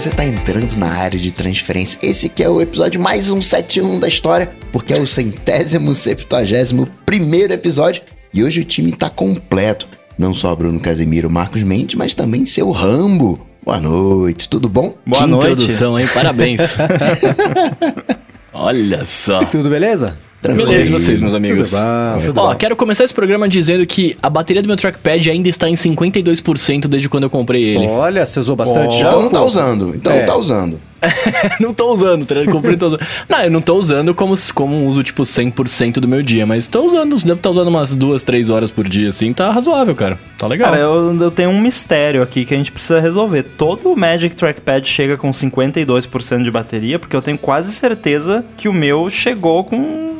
você tá entrando na área de transferência. Esse que é o episódio mais 171 da história, porque é o centésimo, septuagésimo primeiro episódio. E hoje o time tá completo. Não só Bruno Casemiro, Marcos Mendes, mas também seu Rambo. Boa noite, tudo bom? Boa que noite. introdução, hein? Parabéns. Olha só. Tudo beleza? Beleza, e vocês, meus amigos? Tudo bom, tudo Ó, bom. quero começar esse programa dizendo que a bateria do meu trackpad ainda está em 52% desde quando eu comprei ele. Olha, você usou bastante já? Então não tá usando, então É. não tá usando. não tô usando, tá? Comprei tô usando. Não, eu não tô usando como, como um uso, tipo, 100% do meu dia, mas tô usando, devo estar usando umas duas, três horas por dia, assim, tá razoável, cara. Tá legal. Cara, eu, eu tenho um mistério aqui que a gente precisa resolver. Todo o Magic Trackpad chega com 52% de bateria, porque eu tenho quase certeza que o meu chegou com.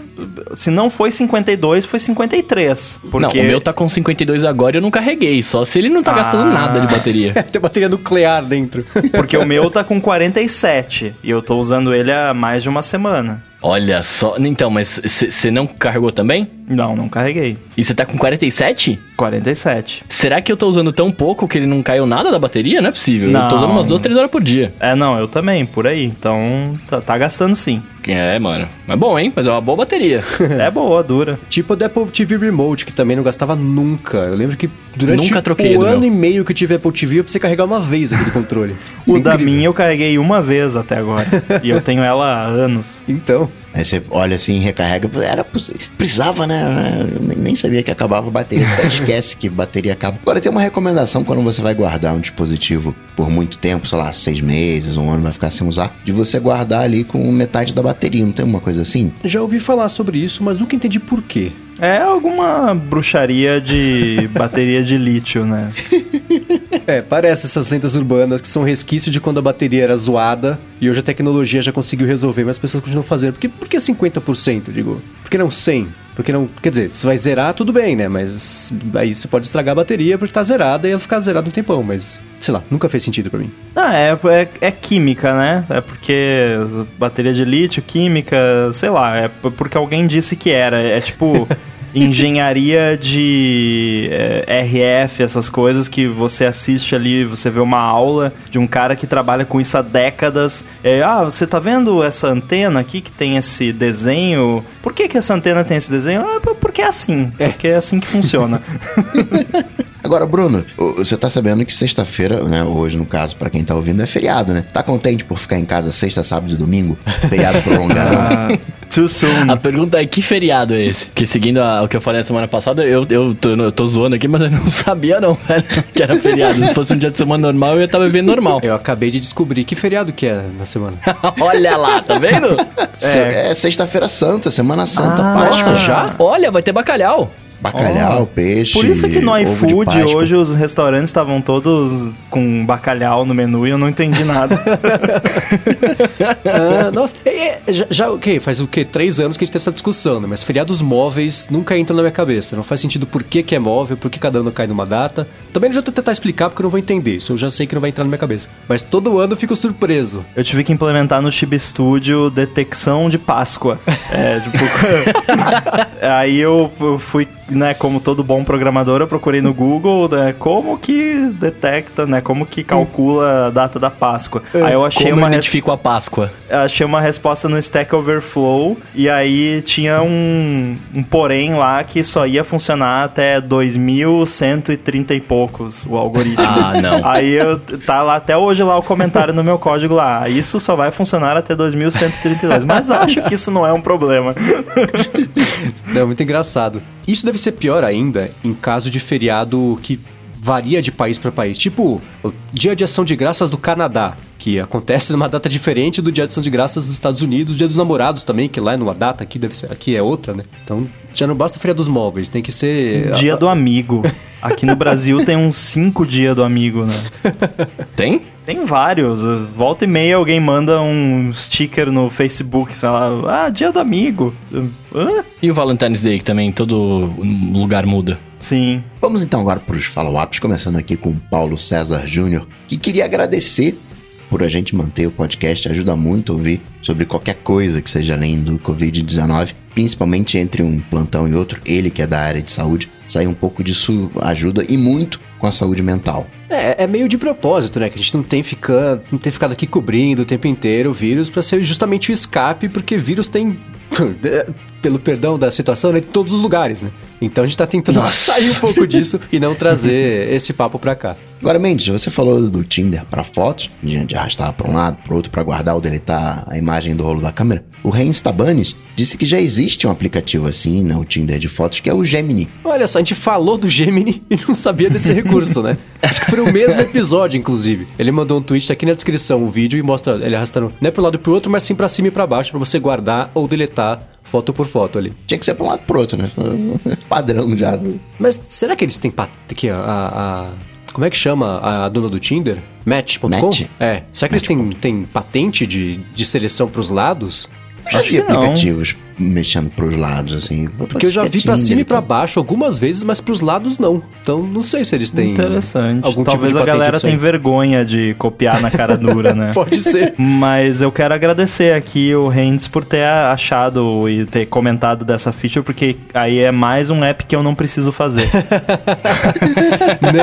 Se não foi 52, foi 53. Porque Não, o meu tá com 52 agora e eu não carreguei, só se ele não tá Ah. gastando nada de bateria. Tem bateria nuclear dentro. Porque o meu tá com 47 e eu tô usando ele há mais de uma semana. Olha só. Então, mas você não carregou também? Não, não carreguei. E você tá com 47? 47. Será que eu tô usando tão pouco que ele não caiu nada da bateria? Não é possível. Eu tô Não. usando umas duas, três horas por dia. É, não, eu também, por aí. Então, tá, tá gastando sim. É, mano. Mas bom, hein? Mas é uma boa bateria. é boa, dura. Tipo o da Apple TV Remote, que também não gastava nunca. Eu lembro que durante Nunca troquei o do ano meu. e meio que eu tive Apple TV, eu precisei carregar uma vez aquele controle. O da Incrível. minha eu carreguei uma vez até agora. e eu tenho ela há anos. Então, Aí você olha assim, recarrega. Era, precisava, né? Nem- sabia que acabava a bateria. Até esquece que bateria acaba. Agora tem uma recomendação quando você vai guardar um dispositivo por muito tempo, sei lá, seis meses, um ano, vai ficar sem usar, de você guardar ali com metade da bateria. Não tem uma coisa assim? já ouvi falar sobre isso, mas nunca entendi por quê. É alguma bruxaria de bateria de lítio, né? É, parece essas lendas urbanas que são resquício de quando a bateria era zoada e hoje a tecnologia já conseguiu resolver, mas as pessoas continuam fazendo. Por que, por que 50%, digo? Por que não 100%? Porque não. Quer dizer, se vai zerar, tudo bem, né? Mas aí você pode estragar a bateria porque tá zerada e ela ficar zerada um tempão, mas sei lá, nunca fez sentido pra mim. Ah, é, é, é química, né? É porque bateria de lítio, química, sei lá, é porque alguém disse que era. É tipo. Engenharia de é, RF, essas coisas que você assiste ali, você vê uma aula de um cara que trabalha com isso há décadas. É, ah, você tá vendo essa antena aqui que tem esse desenho? Por que, que essa antena tem esse desenho? Ah, porque é assim. Porque é assim que funciona. Agora, Bruno, você tá sabendo que sexta-feira, né? Hoje, no caso, pra quem tá ouvindo, é feriado, né? Tá contente por ficar em casa sexta, sábado e domingo? Feriado prolongadão? Too soon. A pergunta é que feriado é esse? Porque seguindo a- o que eu falei na semana passada, eu, eu, tô, eu tô zoando aqui, mas eu não sabia não, velho, que era feriado. Se fosse um dia de semana normal, eu ia estar vivendo normal. Eu acabei de descobrir que feriado que é na semana. Olha lá, tá vendo? Se- É, sexta-feira santa, Semana Santa, Ah. Páscoa. Nossa, já? Olha, vai ter bacalhau. Bacalhau, peixe. Por isso que no iFood hoje os restaurantes estavam todos com bacalhau no menu e eu não entendi nada. Ah, nossa, é, já, já, ok, faz o quê? Três anos que a gente tem essa discussão, né? Mas feriados móveis nunca entram na minha cabeça. Não faz sentido por que, que é móvel, por que cada ano cai numa data. Também não adianta tentar explicar porque eu não vou entender. Isso eu já sei que não vai entrar na minha cabeça. Mas todo ano eu fico surpreso. Eu tive que implementar no Chibi Studio detecção de Páscoa. É, tipo. aí eu fui, né, como todo bom programador, eu procurei no Google, né, como que detecta, né, como que calcula a data da Páscoa. Aí eu achei Como uma identifico a Páscoa? achei uma resposta no Stack Overflow e aí tinha um, um porém lá que só ia funcionar até 2130 e poucos o algoritmo. Ah, não. Aí eu, tá lá até hoje lá o comentário no meu código lá. "Ah, Isso só vai funcionar até 2132. Mas acho que isso não é um problema. Não, muito engraçado. Isso deve ser pior ainda em caso de feriado que varia de país para país. Tipo, o Dia de Ação de Graças do Canadá, que acontece numa data diferente do Dia de Ação de Graças dos Estados Unidos, Dia dos Namorados também, que lá é numa data, aqui deve ser, aqui é outra, né? Então, já não basta feriados móveis, tem que ser Dia do amigo. Aqui no Brasil tem uns cinco dias do amigo, né? Tem? Tem vários. Volta e meia alguém manda um sticker no Facebook, sei lá, ah, dia do amigo. Hã? E o Valentine's Day, que também todo lugar muda. Sim. Vamos então agora para os follow-ups, começando aqui com o Paulo César Júnior, que queria agradecer por por a gente manter o podcast, ajuda muito a ouvir sobre qualquer coisa que seja além do Covid-19, principalmente entre um plantão e outro. Ele que é da área de saúde, sair um pouco disso ajuda e muito com a saúde mental. É, é meio de propósito, né? Que a gente não tem, ficar, não tem ficado aqui cobrindo o tempo inteiro o vírus para ser justamente o escape, porque vírus tem, pelo perdão da situação, né, em todos os lugares, né? Então a gente tá tentando Nossa. sair um pouco disso e não trazer esse papo pra cá. Agora, Mendes, você falou do Tinder para fotos, de de arrastar para um lado, para outro, para guardar ou deletar a imagem do rolo da câmera. O Reins Tabanes disse que já existe um aplicativo assim, né, o Tinder de fotos, que é o Gemini. Olha só, a gente falou do Gemini e não sabia desse recurso, né? Acho que foi o mesmo episódio, inclusive. Ele mandou um tweet tá aqui na descrição, o vídeo, e mostra ele arrastando não é pro lado e pro outro, mas sim pra cima e pra baixo, pra você guardar ou deletar foto por foto ali. Tinha que ser para um lado pro outro, né? Padrão já. Mas será que eles têm pat... que a, a- como é que chama a dona do Tinder? Match.com? Match? É. Será que eles têm, têm patente de, de seleção pros lados? Já Acho aplicativos mexendo pros lados, assim. Porque eu já vi pra cima e pra baixo algumas vezes, mas pros lados não. Então não sei se eles têm Interessante. algum Talvez tipo de a galera tenha vergonha de copiar na cara dura, né? Pode ser. Mas eu quero agradecer aqui o Hands por ter achado e ter comentado dessa feature, porque aí é mais um app que eu não preciso fazer.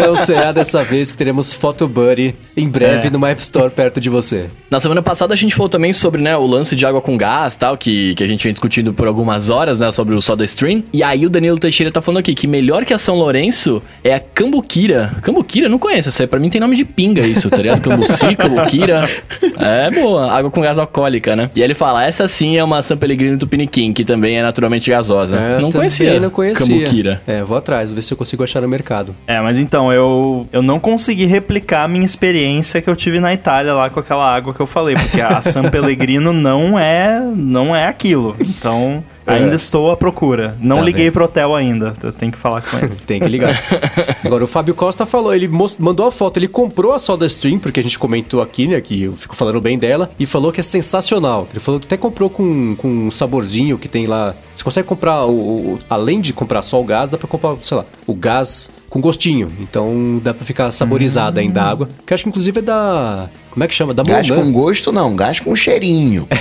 Não será dessa vez que teremos Photo Buddy em breve É. numa App Store perto de você. Na semana passada a gente falou também sobre, né, o lance de água com gás tal, que, que a gente vem discutindo por algumas horas, né, sobre o SodaStream. E aí o Danilo Teixeira tá falando aqui que melhor que a São Lourenço é a Cambuquira. Cambuquira? Não conheço, isso aí pra mim tem nome de pinga isso, tá ligado? Cambuci, Cambuquira. É boa, água com gás alcoólica, né? E aí ele fala, essa sim é uma San Pellegrino Tupiniquim, que também é naturalmente gasosa. É, não também conhecia. Não conhecia. Cambuquira. É, vou atrás, vou ver se eu consigo achar no mercado. É, mas então, eu, eu não consegui replicar a minha experiência que eu tive na Itália lá com aquela água que eu falei, porque a San Pellegrino não é, não é aquilo. Então, É. ainda estou à procura. Não Tá liguei vendo. pro hotel ainda, eu tenho que falar com eles. Tem que ligar. Agora, o Fábio Costa falou, ele mandou a foto, ele comprou a SodaStream, porque a gente comentou aqui, né, que eu fico falando bem dela, e falou que é sensacional. Ele falou que até comprou com, com um saborzinho que tem lá. Você consegue comprar, o, o- além de comprar só o gás, dá pra comprar, sei lá, o gás com gostinho. Então dá pra ficar saborizada ainda a água. Que eu acho que inclusive é da. Como é que chama? Da Gás com gosto, não, gás com cheirinho.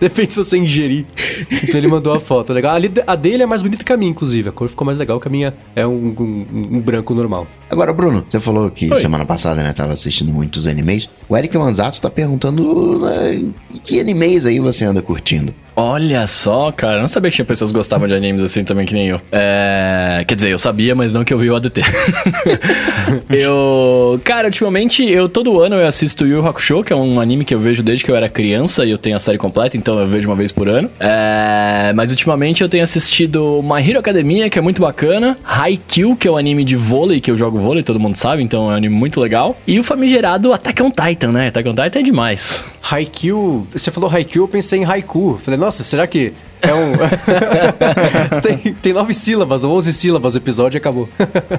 Depende se você ingerir. Então ele mandou a foto. Legal. Ali- A dele é mais bonita que a minha, inclusive. A cor ficou mais legal que a minha é um, um- um branco normal. Agora, Bruno, você falou que semana passada, né, tava assistindo muitos animes. O Eric Manzato tá perguntando né, que animes aí você anda curtindo. Olha só, cara, eu não sabia que tinha pessoas que gostavam de animes assim também que nem eu. É, quer dizer, eu sabia, mas não que eu vi o ADT. eu, cara, ultimamente eu todo ano eu assisto Yu Hakusho, que é um anime que eu vejo desde que eu era criança e eu tenho a série completa, então eu vejo uma vez por ano. É, mas ultimamente eu tenho assistido My Hero Academia, que é muito bacana, Haikyuu, que é o anime de vôlei, que eu jogo vôlei, todo mundo sabe, então é um anime muito legal, e o famigerado Attack on Titan, né? Attack on Titan é demais. Haikyuu, você falou Haikyuu, eu pensei em Haiku. Falei, nossa, será que é um. tem, tem nove sílabas, ou onze sílabas o episódio e acabou.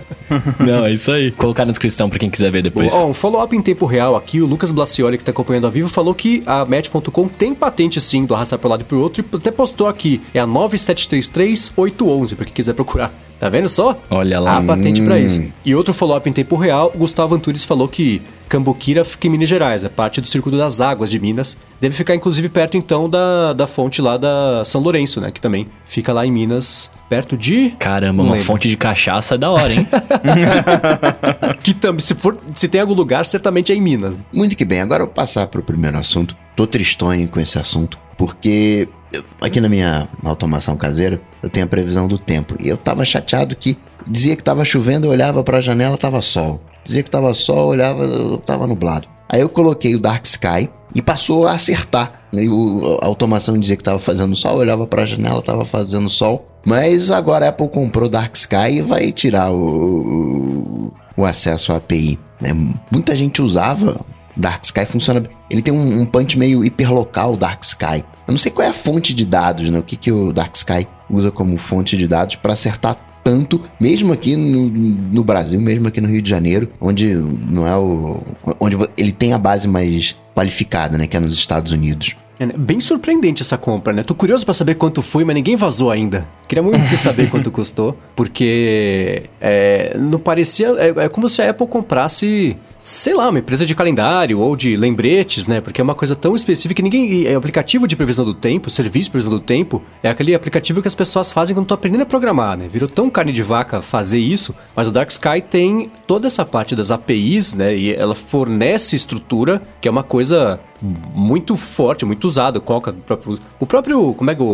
Não, é isso aí. Colocar na descrição pra quem quiser ver depois. Ó, um follow-up em tempo real aqui, o Lucas Blacioli, que tá acompanhando ao vivo, falou que a Match.com tem patente sim do arrastar pro lado e pro outro, e até postou aqui, é a 9733811, pra quem quiser procurar. Tá vendo só? Olha lá. A patente pra isso. E outro follow-up em tempo real, o Gustavo Antunes falou que Cambuquira fica em Minas Gerais, é parte do Círculo das Águas de Minas. Deve ficar inclusive perto então da, da fonte lá da São Lourenço, né? Que também fica lá em Minas, perto de. Caramba, Não uma lembro. fonte de cachaça é da hora, hein? Que também, se, for, se tem algum lugar, certamente é em Minas. Muito que bem, agora eu vou passar pro primeiro assunto. Tô tristonho com esse assunto, porque eu- aqui na minha automação caseira, eu tenho a previsão do tempo. E eu tava chateado que dizia que tava chovendo, eu olhava pra janela, tava sol. Dizia que tava sol, eu olhava, eu tava nublado. Aí eu coloquei o Dark Sky e passou a acertar. E o- a automação dizia que tava fazendo sol, eu olhava pra janela, tava fazendo sol. Mas agora a Apple comprou Dark Sky e vai tirar o, o, o acesso à API. né? Muita gente usava Dark Sky, funciona. Ele tem um, um punch meio hiperlocal Dark Sky. Eu não sei qual é a fonte de dados, né? O que, que o Dark Sky usa como fonte de dados para acertar tanto, mesmo aqui no, no Brasil, mesmo aqui no Rio de Janeiro, onde não é o. onde ele tem a base mais qualificada, né? Que é nos Estados Unidos. É, né? Bem surpreendente essa compra, né? Tô curioso pra saber quanto foi, mas ninguém vazou ainda. Queria muito saber quanto custou, porque é, não parecia. É, é como se a Apple comprasse sei lá, uma empresa de calendário ou de lembretes, né? Porque é uma coisa tão específica que ninguém. É aplicativo de previsão do tempo, serviço de previsão do tempo, é aquele aplicativo que as pessoas fazem quando estão aprendendo a programar, né? Virou tão carne de vaca fazer isso, mas o Dark Sky tem toda essa parte das APIs, né? E ela fornece estrutura, que é uma coisa muito forte, muito usado. Qual, o próprio, o próprio como é que o,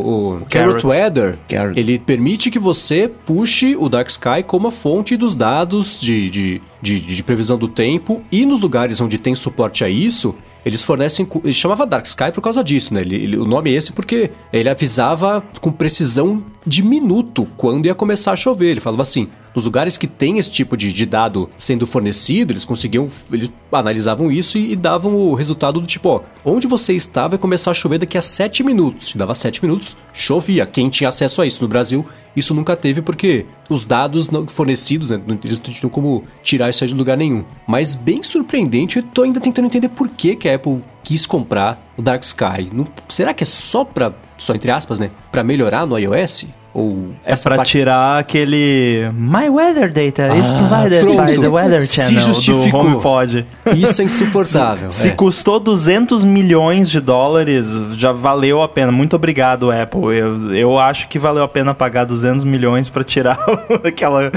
o Carrot Weather, Carrot. ele permite que você puxe o Dark Sky como a fonte dos dados de, de, de, de previsão do tempo e nos lugares onde tem suporte a isso, eles fornecem. Ele chamava Dark Sky por causa disso, né? Ele, ele, o nome é esse porque ele avisava com precisão de minuto quando ia começar a chover. Ele falava assim: nos lugares que tem esse tipo de, de dado sendo fornecido, eles conseguiam, eles analisavam isso e, e, davam o resultado do tipo, ó, onde você está vai começar a chover daqui a 7 minutos. Te dava 7 minutos, chovia. Quem tinha acesso a isso no Brasil, isso nunca teve porque os dados não fornecidos, né, eles não tinham como tirar isso aí de lugar nenhum. Mas bem surpreendente, eu tô ainda tentando entender por que, que a Apple quis comprar o Dark Sky. Não, será que é só pra, só entre aspas, né, para melhorar no iOS? Ou é pra parte... tirar aquele My Weather Data is Ah, provided pronto. by the Weather Se Channel justificou. do HomePod. Isso é insuportável. Se é. custou 200 milhões de dólares, já valeu a pena. Muito obrigado, Apple. Eu, eu acho que valeu a pena pagar 200 milhões pra tirar aquela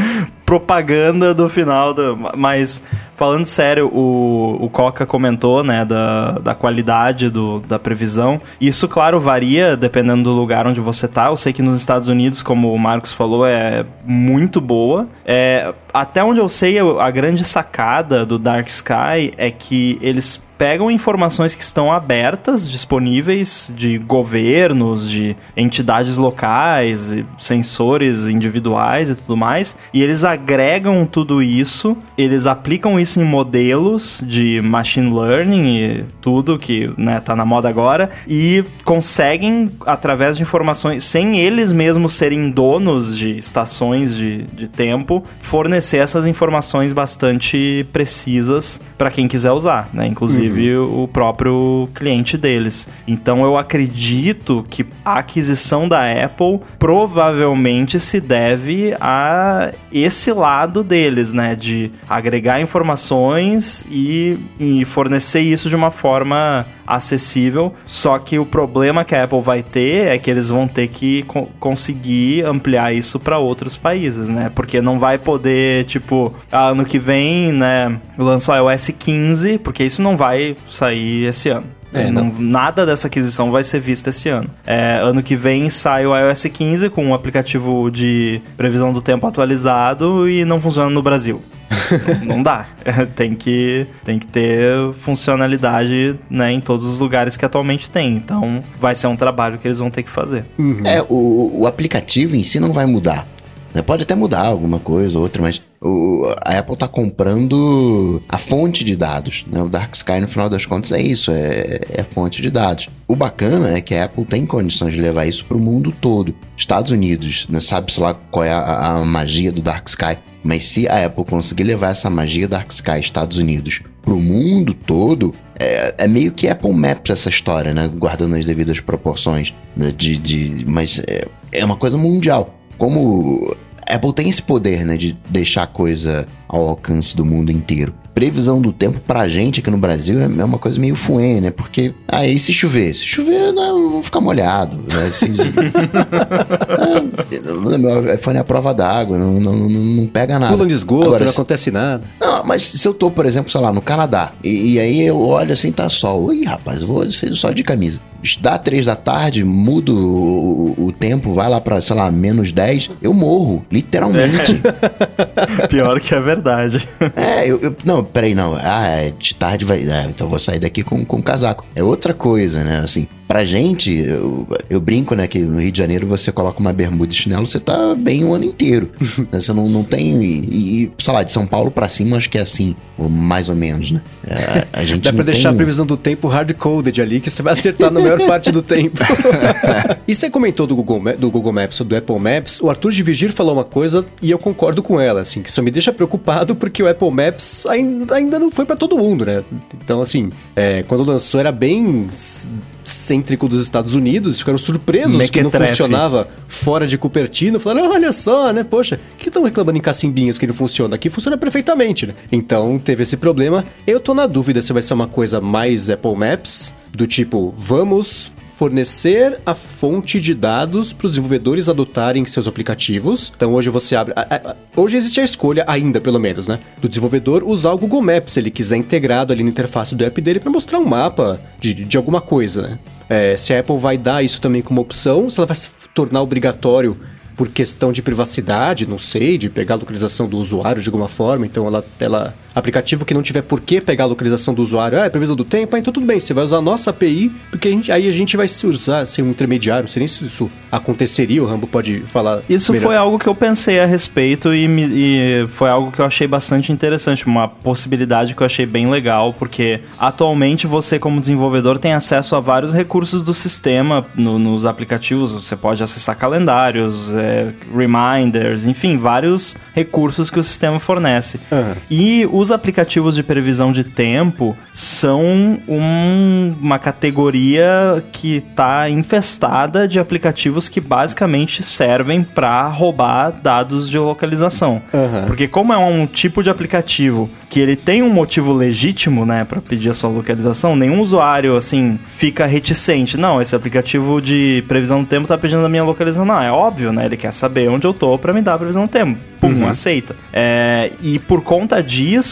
propaganda do final. Do, mas, falando sério, o, o Coca comentou, né, da, da qualidade do, da previsão. Isso, claro, varia dependendo do lugar onde você tá. Eu sei que nos Estados Unidos, como o Marcos falou, é muito boa. É, até onde eu sei, a grande sacada do Dark Sky é que eles pegam informações que estão abertas, disponíveis de governos, de entidades locais, sensores individuais e tudo mais, e eles agregam tudo isso, eles aplicam isso em modelos de machine learning e tudo que né, tá na moda agora, e conseguem, através de informações, sem eles mesmos serem donos de estações de, de tempo, fornecer essas informações bastante precisas para quem quiser usar, né? Inclusive o próprio cliente deles. Então eu acredito que a aquisição da Apple provavelmente se deve a esse lado deles, né? De agregar informações e, e fornecer isso de uma forma acessível. Só que o problema que a Apple vai ter é que eles vão ter que co conseguir ampliar isso para outros países, né? Porque não vai poder, tipo, ah, ano que vem, né, lança o iOS 15, porque isso não vai sair esse ano. É, não- nada dessa aquisição vai ser vista esse ano. É, ano que vem sai o iOS 15 com um aplicativo de previsão do tempo atualizado e não funciona no Brasil. não, não dá. tem, que, tem que ter funcionalidade né, em todos os lugares que atualmente tem. Então vai ser um trabalho que eles vão ter que fazer. É, o, o aplicativo em si não vai mudar. Né? Pode até mudar alguma coisa ou outra, mas o- a Apple tá comprando a fonte de dados. Né? O Dark Sky, no final das contas, é isso, é, é fonte de dados. O bacana é que a Apple tem condições de levar isso pro mundo todo. Estados Unidos, né? sabe-se lá qual é a, a magia do Dark Sky, mas se a Apple conseguir levar essa magia Dark Sky Estados Unidos pro mundo todo, é, é meio que Apple Maps essa história, né? Guardando as devidas proporções. né? De, de, mas é, é uma coisa mundial. Como Apple tem esse poder, né? De deixar a coisa ao alcance do mundo inteiro. Previsão do tempo pra gente aqui no Brasil é é uma coisa meio fuê, né? Porque, aí se chover? Se chover, né, eu vou ficar molhado. Né? Se, é, meu iPhone é a prova d'água, não, não, não, não pega nada. Pula de esgoto, Agora, não se- acontece nada. não, mas se eu tô, por exemplo, sei lá, no Canadá, e, e aí eu olho assim, tá sol. Ih, rapaz, vou ser só de camisa. Dá três da tarde, mudo o, o- o tempo, vai lá pra, sei lá, menos 10, eu morro, literalmente. Pior que é verdade. É, eu, eu- Não, peraí, não. Ah, é, de tarde vai. É, então vou sair daqui com, com casaco. É outra coisa, né? Assim, pra gente, eu, eu brinco, né? Que no Rio de Janeiro você coloca uma bermuda e chinelo, você tá bem o ano inteiro. né? Você não, não tem. E, e, sei lá, de São Paulo pra cima, acho que é assim, ou mais ou menos, né? É, a gente Dá pra deixar a tem... previsão do tempo hard-coded ali, que você vai acertar no maior parte do tempo. e você comentou do Google, do Google Maps ou do Apple Maps, o Arthur de Vigir falou uma coisa e eu concordo com ela, assim, que isso me deixa preocupado porque o Apple Maps ainda, ainda não foi pra todo mundo, né? Então, assim, é, quando lançou era bem cêntrico dos Estados Unidos, ficaram surpresos que não funcionava fora de Cupertino, falaram, olha só, né, poxa, que estão reclamando em cacimbinhas que não funciona? Aqui funciona perfeitamente, né? Então, teve esse problema. Eu tô na dúvida se vai ser uma coisa mais Apple Maps, do tipo, vamos fornecer a fonte de dados para os desenvolvedores adotarem seus aplicativos. Então hoje você abre. Hoje existe a escolha, ainda pelo menos, né? Do desenvolvedor usar o Google Maps, se ele quiser integrado ali na interface do app dele para mostrar um mapa de, de alguma coisa, né? É, se a Apple vai dar isso também como opção, se ela vai se tornar obrigatório por questão de privacidade, não sei, de pegar a localização do usuário de alguma forma. Então, ela, ela aplicativo que não tiver por que pegar a localização do usuário, ah, é previsão do tempo, ah, então tudo bem, você vai usar a nossa API, porque a gente- aí a gente vai se usar, ser um intermediário. Não sei nem se isso aconteceria, o Rambo pode falar. Isso melhor. foi algo que eu pensei a respeito e, me- e foi algo que eu achei bastante interessante, uma possibilidade que eu achei bem legal, porque atualmente você, como desenvolvedor, tem acesso a vários recursos do sistema no- nos aplicativos. Você pode acessar calendários, é, reminders, enfim, vários recursos que o sistema fornece. Aham. E os aplicativos de previsão de tempo são um- uma categoria que está infestada de aplicativos que basicamente servem para roubar dados de localização. Aham. Porque como é um tipo de aplicativo que ele tem um motivo legítimo, né, para pedir a sua localização, nenhum usuário assim fica reticente. Não, esse aplicativo de previsão do tempo tá pedindo a minha localização. Não, é óbvio, né? Ele quer saber onde eu tô para me dar a previsão do tempo. Pum, aceita. É, e por conta disso,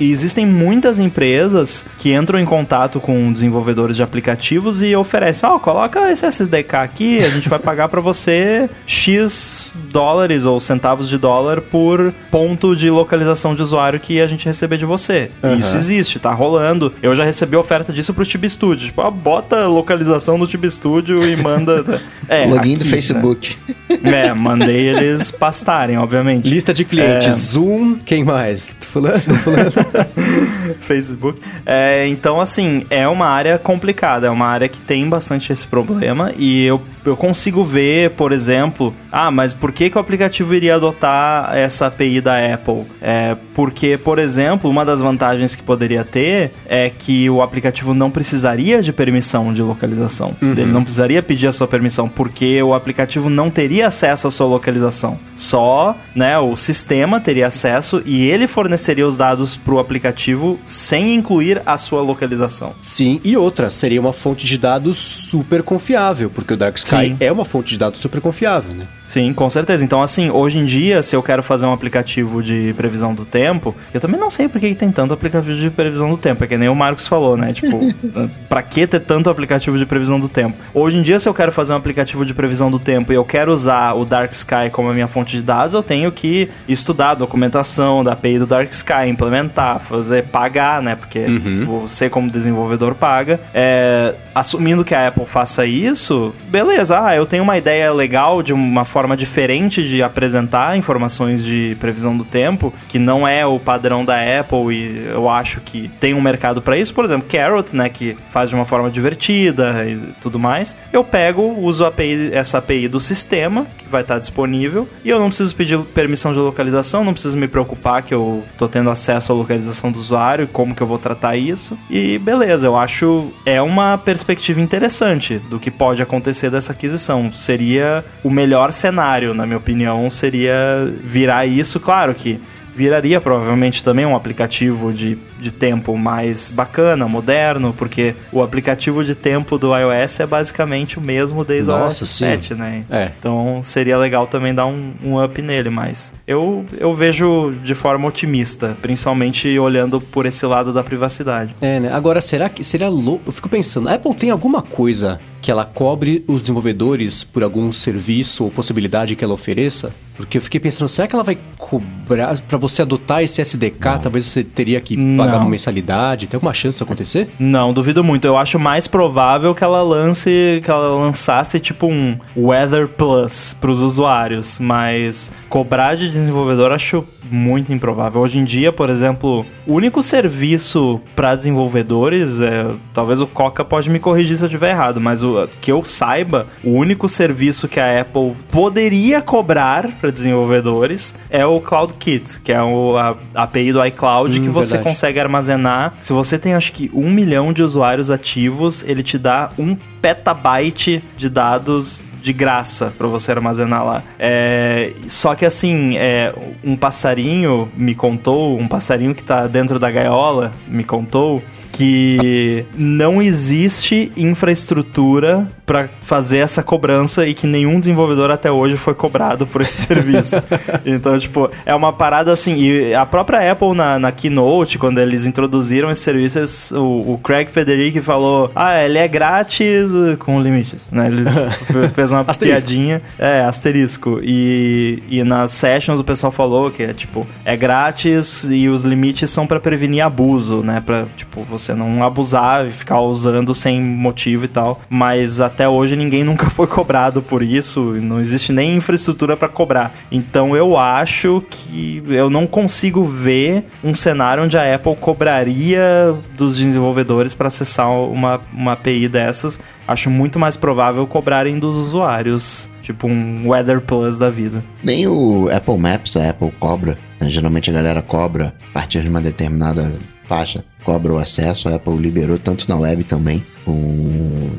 existem muitas empresas que entram em contato com desenvolvedores de aplicativos e oferecem, ó, coloca esse SDK aqui, a gente vai pagar para você X dólares ou centavos de dólar por ponto de localização de usuário que a gente receber de você. Isso existe, tá rolando. Eu já recebi oferta disso pro Tib Studio. Tipo, ah, bota a localização do Tib Studio e manda. É, Login do aqui, Facebook. Né? É, mandei eles pastarem, obviamente. Lista de clientes, É. Zoom, quem mais? Tô Facebook. É, então, assim, é uma área complicada, é uma área que tem bastante esse problema e eu, eu consigo ver, por exemplo, ah, mas por que, que o aplicativo iria adotar essa API da Apple? É, porque, por exemplo, uma das vantagens que poderia ter é que o aplicativo não precisaria de permissão de localização. Ele não precisaria pedir a sua permissão, porque o aplicativo não teria acesso à sua localização. Só, né, o sistema teria acesso e ele forneceria os dados para o aplicativo sem incluir a sua localização. Sim, e outra, seria uma fonte de dados super confiável, porque o Dark Sky Sim. é uma fonte de dados super confiável, né? Sim, com certeza. Então, assim, hoje em dia, se eu quero fazer um aplicativo de previsão do tempo, eu também não sei por que tem tanto aplicativo de previsão do tempo. É que nem o Marcos falou, né? Tipo, pra que ter tanto aplicativo de previsão do tempo? Hoje em dia, se eu quero fazer um aplicativo de previsão do tempo e eu quero usar o Dark Sky como a minha fonte de dados, eu tenho que estudar a documentação da API do Dark Sky, implementar, fazer, pagar, né? Porque você, como desenvolvedor, paga. É, assumindo que a Apple faça isso, beleza. Ah, eu tenho uma ideia legal de uma forma diferente de apresentar informações de previsão do tempo, que não é o padrão da Apple e eu acho que tem um mercado para isso. Por exemplo, Carrot, né, que faz de uma forma divertida e tudo mais. Eu pego, uso API, essa API do sistema, que vai estar disponível, e eu não preciso pedir permissão de localização, não preciso me preocupar que eu tô tendo acesso à localização do usuário, como que eu vou tratar isso. E beleza, eu acho é uma perspectiva interessante do que pode acontecer dessa aquisição. Seria o melhor cenário, na minha opinião, seria virar isso, claro que viraria provavelmente também um aplicativo de, de tempo mais bacana, moderno, porque o aplicativo de tempo do iOS é basicamente o mesmo desde o iOS sim. 7, né? É. Então seria legal também dar um, um up nele, mas eu, eu vejo de forma otimista, principalmente olhando por esse lado da privacidade. É, né? Agora, será que seria louco? Eu fico pensando, a Apple tem alguma coisa que ela cobre os desenvolvedores por algum serviço ou possibilidade que ela ofereça? Porque eu fiquei pensando, será que ela vai cobrar pra você adotar esse SDK? Talvez você teria que Não pagar uma mensalidade? Tem alguma chance disso acontecer? Não, duvido muito. Eu acho mais provável que ela lance, que ela lançasse tipo um Weather Plus pros usuários, mas cobrar de desenvolvedor acho muito improvável. Hoje em dia, por exemplo, o único serviço para desenvolvedores, é, talvez o Coca pode me corrigir se eu estiver errado, mas o que eu saiba, o único serviço que a Apple poderia cobrar para desenvolvedores é o CloudKit, que é o, a, a API do iCloud Hum, que você verdade. consegue armazenar. Se você tem acho que um milhão de usuários ativos, ele te dá um petabyte de dados de graça pra você armazenar lá. É, só que assim, é, um passarinho me contou, um passarinho que tá dentro da gaiola me contou que não existe infraestrutura pra fazer essa cobrança e que nenhum desenvolvedor até hoje foi cobrado por esse serviço. Então, tipo, é uma parada assim. E a própria Apple na, na Keynote, quando eles introduziram esse serviço, eles- o, o Craig Federici falou: Ah, ele é grátis com limites, né? Ele fe- fez uma piadinha. É, asterisco. E, e nas sessions o pessoal falou que é tipo, é grátis e os limites são pra prevenir abuso, né? Pra, tipo, você não abusar e ficar usando sem motivo e tal. Mas até hoje ninguém nunca foi cobrado por isso. Não existe nem infraestrutura pra cobrar. Então eu acho que eu não consigo ver um cenário onde a Apple cobraria dos desenvolvedores pra acessar uma, uma API dessas. Acho muito mais provável cobrarem dos usuários. Tipo um Weather Plus da vida. Nem o Apple Maps, a Apple cobra. né? Geralmente a galera cobra a partir de uma determinada faixa, cobra o acesso. A Apple liberou tanto na web também. O...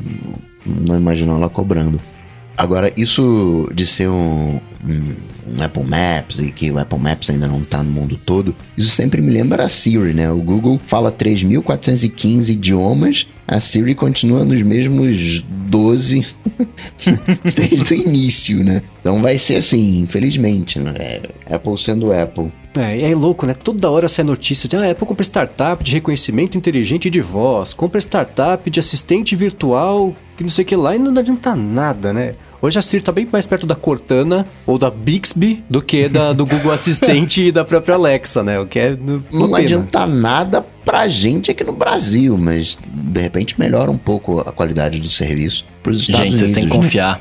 Não imagino ela cobrando. Agora, isso de ser um, um- um Apple Maps e que o Apple Maps ainda não tá no mundo todo, isso sempre me lembra a Siri, né? O Google fala 3.415 idiomas, a Siri continua nos mesmos 12 desde o início, né? Então vai ser assim, infelizmente, né? É Apple sendo Apple. É, e é louco, né? Toda hora sai notícia de ah, Apple compra startup de reconhecimento inteligente de voz, compra startup de assistente virtual, que não sei o que lá, e não adianta nada, né? Hoje a Siri tá bem mais perto da Cortana ou da Bixby do que da, do Google Assistente e da própria Alexa, né? O que é Não pena. adianta nada pra gente aqui no Brasil, mas de repente melhora um pouco a qualidade do serviço pros Estados Gente, Unidos. vocês têm que né? confiar.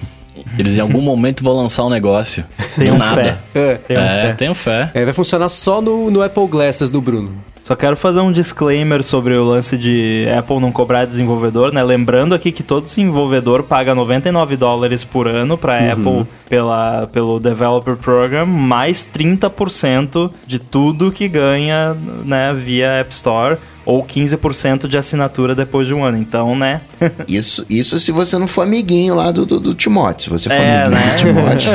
Eles em algum momento vão lançar um negócio. Tenham Do nada. fé. Tenham É, fé. tenho fé. É, vai funcionar só no, no Apple Glasses do Bruno. Só quero fazer um disclaimer sobre o lance de Apple não cobrar desenvolvedor, né? Lembrando aqui que todo desenvolvedor paga 99 dólares por ano para Apple pela, pelo Developer Program, mais 30% de tudo que ganha né, via App Store, ou 15% de assinatura depois de um ano. Então, né? Isso, isso se você não for amiguinho lá do, do, do Timóteo. Se você for É, amiguinho né? do Timóteo,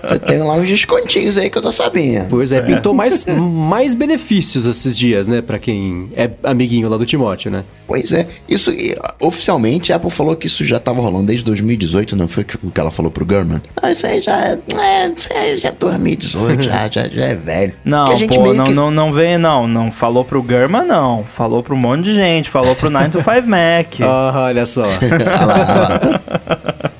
você tem lá uns descontinhos aí que eu tô sabendo. Pois é, pintou mais, mais benefícios esses dias, né? Pra quem é amiguinho lá do Timóteo, né? Pois é, isso oficialmente a Apple falou que isso já tava rolando desde 2018, não foi o que ela falou pro Gurman? Ah, isso aí já é, é, isso aí já é 2018, já, já, já é velho. Não, pô, não, que- não, não vem, não. Não falou pro Gurman, não. Falou pro um monte de gente. Falou pro 9 to 5 Mac. Ah, olha só. Olha lá, olha lá.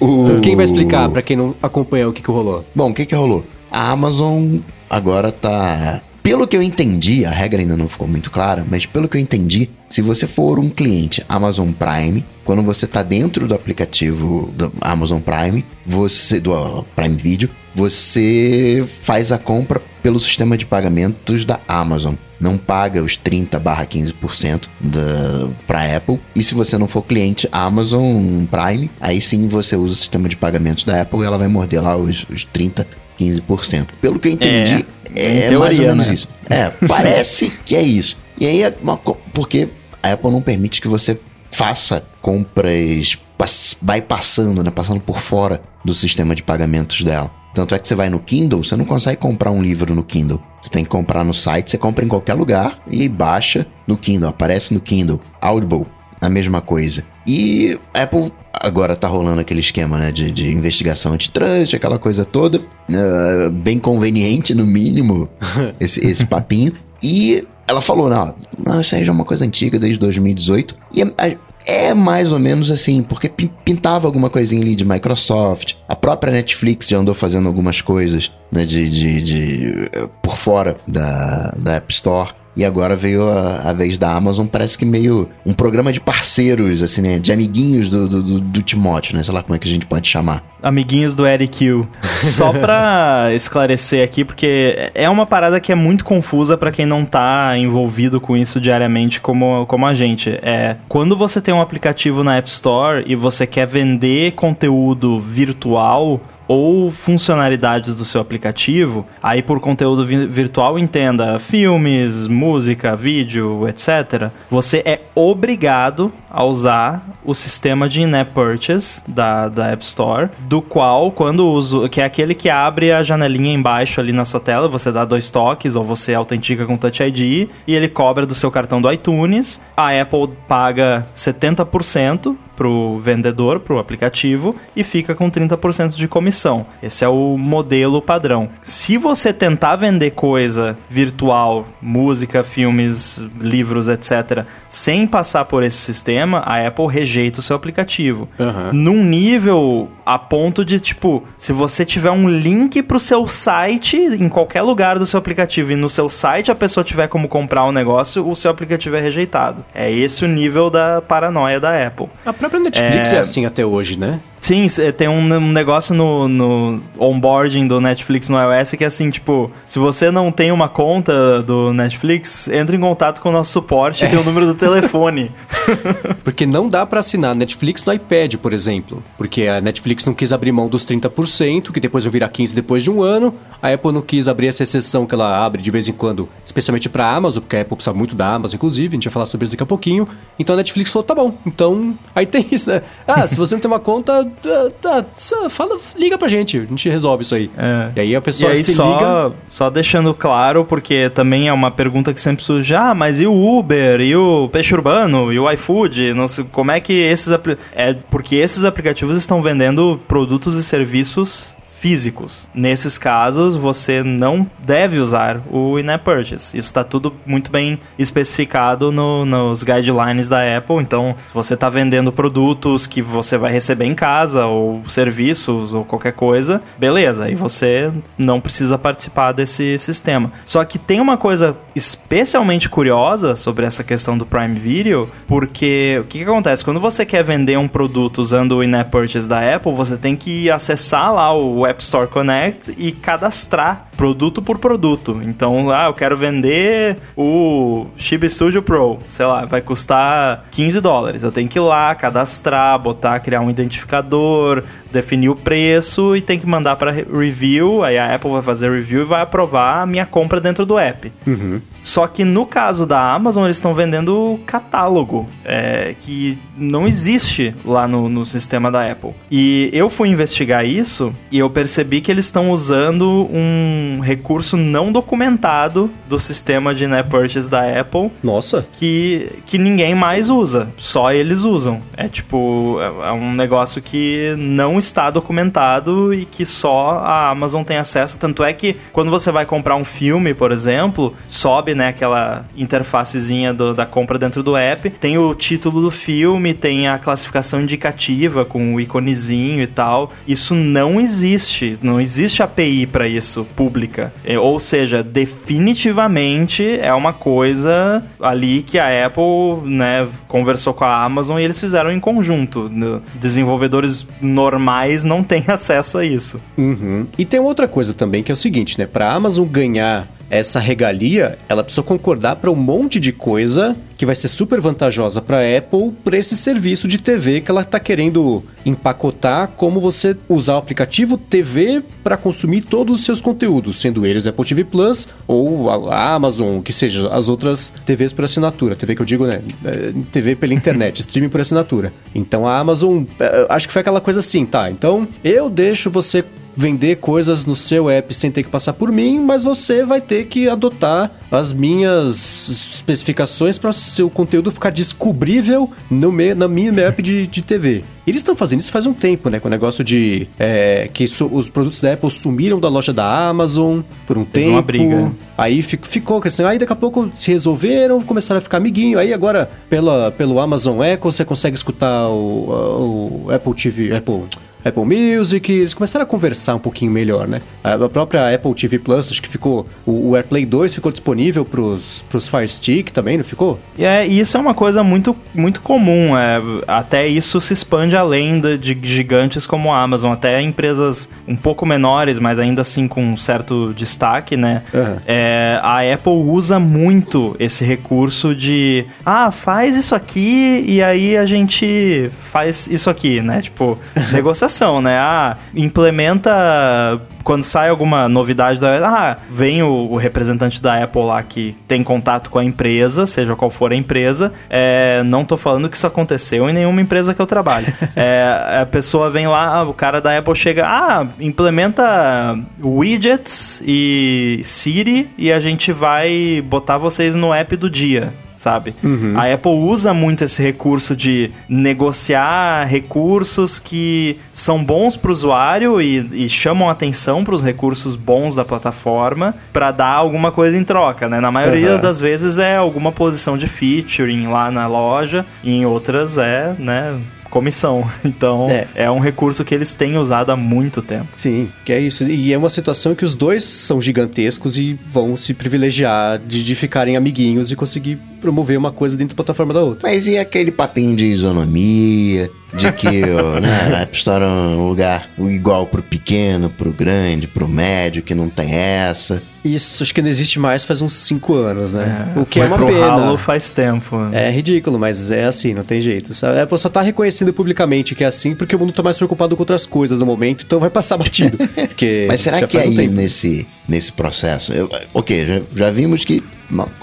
O- Quem vai explicar pra quem não acompanhou o que, que rolou? Bom, o que que rolou? A Amazon agora tá. Pelo que eu entendi, a regra ainda não ficou muito clara, mas pelo que eu entendi, se você for um cliente Amazon Prime, quando você tá dentro do aplicativo do Amazon Prime, você do Prime Video, você faz a compra pelo sistema de pagamentos da Amazon. Não paga os 30/15% da para Apple. E se você não for cliente Amazon Prime, aí sim você usa o sistema de pagamentos da Apple e ela vai morder lá os, os 30 15%. Pelo que eu entendi, é, em mais ou teoria, menos né? isso. É, parece que é isso. E aí é uma porque a Apple não permite que você faça compras pass- bypassando, né, passando por fora do sistema de pagamentos dela. Tanto é que você vai no Kindle, você não consegue comprar um livro no Kindle. Você tem que comprar no site, você compra em qualquer lugar e baixa no Kindle, aparece no Kindle. Audible, a mesma coisa. E Apple agora tá rolando aquele esquema, né, de, de investigação antitrust, aquela coisa toda. ah, bem conveniente, no mínimo, esse, esse papinho. E ela falou, não, não, isso aí já é uma coisa antiga, desde 2018. E é, é mais ou menos assim, porque pin- pintava alguma coisinha ali de Microsoft. A própria Netflix já andou fazendo algumas coisas, né, de, de, de- eh, por fora da, da App Store. E agora veio a, a vez da Amazon, parece que meio um programa de parceiros, assim, né? De amiguinhos do, do, do, Timóteo, né? Sei lá como é que a gente pode chamar. Amiguinhos do Eric Q. Só pra esclarecer aqui, porque é uma parada que é muito confusa para quem não tá envolvido com isso diariamente como, como a gente. É, quando você tem um aplicativo na App Store e você quer vender conteúdo virtual, ou funcionalidades do seu aplicativo, aí por conteúdo vi virtual entenda filmes, música, vídeo, etc. Você é obrigado a usar o sistema de in-app purchase da, da App Store, do qual quando uso, que é aquele que abre a janelinha embaixo ali na sua tela, você dá dois toques ou você autentica com Touch ID e ele cobra do seu cartão do iTunes. A Apple paga 70% pro vendedor, pro aplicativo, e fica com 30% de comissão. Esse é o modelo padrão. Se você tentar vender coisa virtual, música, filmes, livros, etc., sem passar por esse sistema, a Apple rejeita o seu aplicativo. Uhum. Num nível a ponto de, tipo, se você tiver um link pro seu site em qualquer lugar do seu aplicativo e no seu site a pessoa tiver como comprar um negócio, o seu aplicativo é rejeitado. É esse o nível da paranoia da Apple. A própria Netflix é, é assim até hoje, né? Sim, tem um, negócio no, no onboarding do Netflix no iOS que é assim, tipo, se você não tem uma conta do Netflix, entre em contato com o nosso suporte e tem o número do telefone. Porque não dá para assinar Netflix no iPad, por exemplo. Porque a Netflix não quis abrir mão dos 30%, que depois vai virar 15% depois de um ano. A Apple não quis abrir essa exceção que ela abre de vez em quando, especialmente para a Amazon, porque a Apple precisa muito da Amazon, inclusive. A gente vai falar sobre isso daqui a pouquinho. Então a Netflix falou, tá bom. Então, aí tem isso, né? Ah, se você não tem uma conta, tá, tá, fala, liga pra gente, a gente resolve isso aí. É. E aí a pessoa e aí se só, liga. Só deixando claro, porque também é uma pergunta que sempre surge: ah, mas e o Uber, e o Peixe Urbano, e o iFood? Não sei, como é que esses. É porque esses aplicativos estão vendendo produtos e serviços físicos. Nesses casos, você não deve usar o in-app purchase. Isso está tudo muito bem especificado no, nos guidelines da Apple. Então, se você está vendendo produtos que você vai receber em casa, ou serviços, ou qualquer coisa, beleza. E você não precisa participar desse sistema. Só que tem uma coisa especialmente curiosa sobre essa questão do Prime Video, porque o que, que acontece? Quando você quer vender um produto usando o in-app purchase da Apple, você tem que acessar lá o App Store Connect e cadastrar produto por produto. Então, ah, eu quero vender o Chib Studio Pro, sei lá, vai custar 15 dólares. Eu tenho que ir lá, cadastrar, botar, criar um identificador, definir o preço e tem que mandar para review. Aí a Apple vai fazer review e vai aprovar a minha compra dentro do app. Uhum. Só que no caso da Amazon, eles estão vendendo catálogo, é, que não existe lá no, no, sistema da Apple. E eu fui investigar isso e eu percebi que eles estão usando um recurso não documentado do sistema de net purchase da Apple. Nossa! Que, que ninguém mais usa, só eles usam. É tipo, é, é um negócio que não está documentado e que só a Amazon tem acesso. Tanto é que quando você vai comprar um filme, por exemplo, sobe né, aquela interfacezinha do, da compra dentro do app. Tem o título do filme, tem a classificação indicativa com o iconezinho e tal. Isso não existe, não existe API para isso pública. É, ou seja, definitivamente é uma coisa ali que a Apple, né, conversou com a Amazon e eles fizeram em conjunto. Desenvolvedores normais não têm acesso a isso. Uhum. E tem outra coisa também que é o seguinte, né? Para a Amazon ganhar essa regalia, ela precisa concordar para um monte de coisa que vai ser super vantajosa para a Apple por esse serviço de TV que ela está querendo empacotar, como você usar o aplicativo TV para consumir todos os seus conteúdos, sendo eles Apple TV Plus ou a Amazon, que seja as outras TVs por assinatura, TV que eu digo, né, é, TV pela internet, streaming por assinatura. Então a Amazon, é, acho que foi aquela coisa assim, tá? Então eu deixo você vender coisas no seu app sem ter que passar por mim, mas você vai ter que adotar as minhas especificações para o seu conteúdo ficar descobrível no me, na minha app de, de TV. Eles estão fazendo isso faz um tempo, né? Com o negócio de é, que os produtos da Apple sumiram da loja da Amazon por um Teve tempo. Uma briga. Aí fico, ficou crescendo. Aí daqui a pouco se resolveram, começaram a ficar amiguinho. Aí agora, pela, pelo Amazon Echo, você consegue escutar o, o Apple TV. Apple Apple Music, eles começaram a conversar um pouquinho melhor, né? A própria Apple TV Plus, acho que ficou. O, AirPlay 2 ficou disponível pros, pros Fire Stick também, não ficou? E é, isso é uma coisa muito, muito comum. É, até isso se expande além de, de gigantes como a Amazon, até empresas um pouco menores, mas ainda assim com um certo destaque, né? Uhum. É, a Apple usa muito esse recurso de ah, faz isso aqui e aí a gente faz isso aqui, né? Tipo, negociação, né? Ah, implementa quando sai alguma novidade da ah, vem o, o, representante da Apple lá que tem contato com a empresa, seja qual for a empresa. É, não tô falando que isso aconteceu em nenhuma empresa que eu trabalho. é, a pessoa vem lá, o cara da Apple chega, ah, implementa widgets e Siri e a gente vai botar vocês no app do dia sabe? Uhum. A Apple usa muito esse recurso de negociar recursos que são bons para o usuário e, e, chamam atenção para os recursos bons da plataforma para dar alguma coisa em troca, né? Na maioria uhum. das vezes é alguma posição de featuring lá na loja, e em outras é, né? comissão. Então, é. é. um recurso que eles têm usado há muito tempo. Sim, que é isso. E é uma situação que os dois são gigantescos e vão se privilegiar de, de ficarem amiguinhos e conseguir promover uma coisa dentro da plataforma da outra. Mas e aquele papinho de isonomia, de que né, a App Store é um lugar igual pro pequeno, pro grande, pro médio, que não tem essa. Isso, acho que não existe mais faz uns 5 anos, né? É, o que é uma pena. Ralo faz tempo. É ridículo, mas é assim, não tem jeito. A Apple só tá reconhecendo publicamente que é assim porque o mundo tá mais preocupado com outras coisas no momento, então vai passar batido. Porque mas será que aí um nesse, nesse processo... Eu, ok, já, já vimos que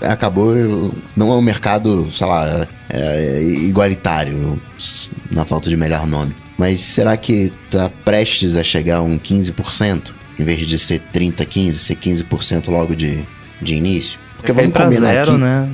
acabou, não é um mercado, sei lá, é, igualitário, na falta de melhor nome. Mas será que tá prestes a chegar a um 15%? Em vez de ser 30, 15, ser 15% logo de, de início? Porque vamos combinar zero, aqui, né?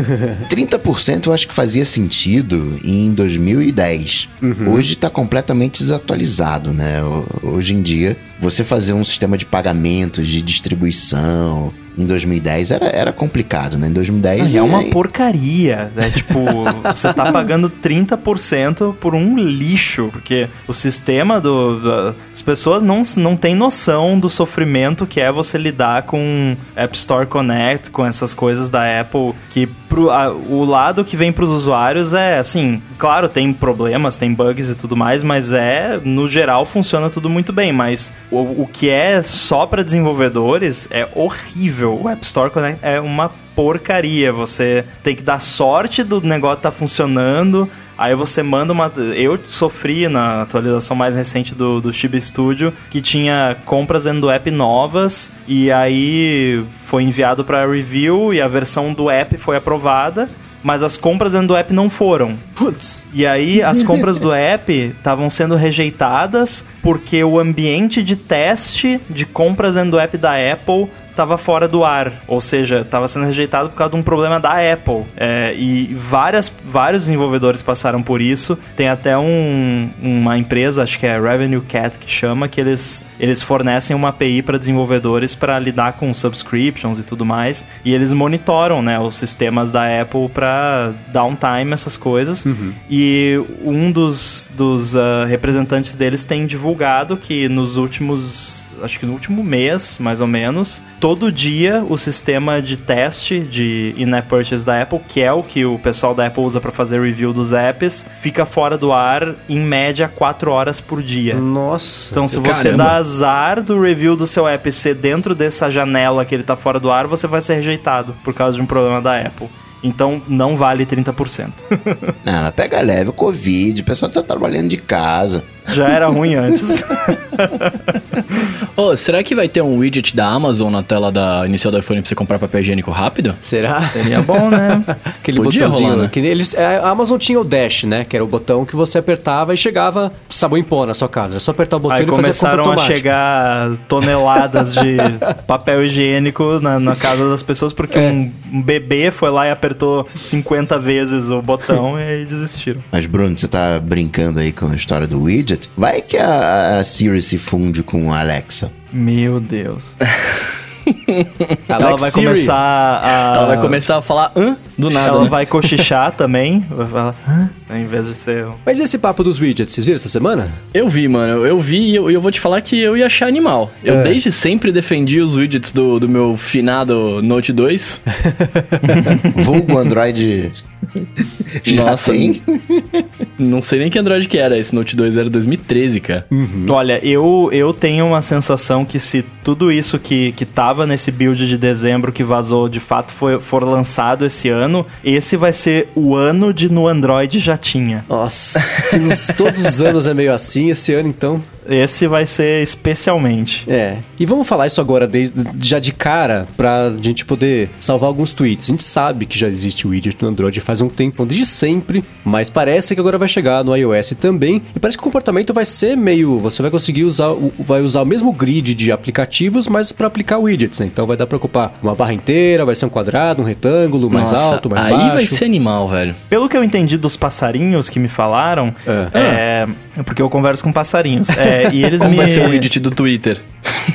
30% eu acho que fazia sentido em 2010. Uhum. Hoje está completamente desatualizado, né? Hoje em dia, você fazer um sistema de pagamentos, de distribuição, em 2010 era, era complicado, né? Em 2010 é uma porcaria, né? Tipo, você tá pagando 30% por um lixo, porque o sistema do, do, as pessoas não, não têm noção do sofrimento que é você lidar com App Store Connect, com essas coisas da Apple que pro, a, o lado que vem para os usuários é assim, claro, tem problemas, tem bugs e tudo mais, mas é, no geral, funciona tudo muito bem. Mas o, o que é só para desenvolvedores é horrível. O App Store Connect é uma porcaria. Você tem que dar sorte do negócio tá funcionando. Aí você manda uma. Eu sofri na atualização mais recente do, do Chibi Studio que tinha compras dentro do app novas e aí foi enviado para review e a versão do app foi aprovada mas as compras dentro do app não foram. Putz. E aí as compras do app estavam sendo rejeitadas porque o ambiente de teste de compras dentro do app da Apple estava fora do ar, ou seja, estava sendo rejeitado por causa de um problema da Apple. É, e várias, vários desenvolvedores passaram por isso. Tem até um, uma empresa, acho que é Revenue Cat que chama, que eles, eles fornecem uma API para desenvolvedores para lidar com subscriptions e tudo mais. E eles monitoram né, os sistemas da Apple para downtime, essas coisas. Uhum. E um dos, dos uh, representantes deles tem divulgado que nos últimos acho que no último mês, mais ou menos, todo dia o sistema de teste de in-app purchase da Apple, que é o que o pessoal da Apple usa para fazer review dos apps, fica fora do ar em média 4 horas por dia. Nossa. Então, se você caramba. dá azar do review do seu app ser dentro dessa janela que ele tá fora do ar, você vai ser rejeitado por causa de um problema da Apple. Então não vale 30%. não, pega leve o Covid, o pessoal tá trabalhando de casa. Já era ruim antes. oh, será que vai ter um widget da Amazon na tela da inicial do iPhone pra você comprar papel higiênico rápido? Será? Seria bom, né? Aquele Podia botãozinho. Rolar, né? que eles, é, a Amazon tinha o Dash, né? Que era o botão que você apertava e chegava sabão em pó na sua casa. Era só apertar o botão Aí e fazer começaram a chegar toneladas de papel higiênico na, na, casa das pessoas porque é. um, um, bebê foi lá e apertou 50 vezes o botão e desistiram. Mas Bruno, você tá brincando aí com a história do widget? Vai que a, a Siri se funde com a Alexa. Meu Deus. ela Alex vai Siri. começar a. Ela vai começar a falar hã do nada. Ela né? vai cochichar também. Vai falar. "Hã?" Em vez de ser. um- Mas esse papo dos widgets, vocês viram essa semana? Eu vi, mano. Eu vi e eu, eu vou te falar que eu ia achar animal. Eu É. desde sempre defendi os widgets do, do meu finado Note 2. Vulgo Android. Já Nossa. tem. Não sei nem que Android que era. Esse Note 2 era 2013, cara. Olha, eu, eu tenho uma sensação que se tudo isso que, que tava nesse build de dezembro que vazou de fato foi, for lançado esse ano, esse vai ser o ano de no Android já tinha. Nossa, se nos- todos os anos é meio assim, esse ano então. Esse vai ser especialmente. É. E vamos falar isso agora, desde, já de cara, pra gente poder salvar alguns tweets. A gente sabe que já existe o widget no Android faz um tempo, desde sempre, mas parece que agora vai chegar no iOS também. E parece que o comportamento vai ser meio. Você vai conseguir usar o, vai usar o mesmo grid de aplicativos, mas pra aplicar widgets, né? Então vai dar pra ocupar uma barra inteira, vai ser um quadrado, um retângulo, mais Nossa, alto, mais aí baixo. vai ser animal, velho. Pelo que eu entendi dos passarinhos que me falaram, é. porque eu converso com passarinhos. é, e eles Como me. vai ser o widget do Twitter?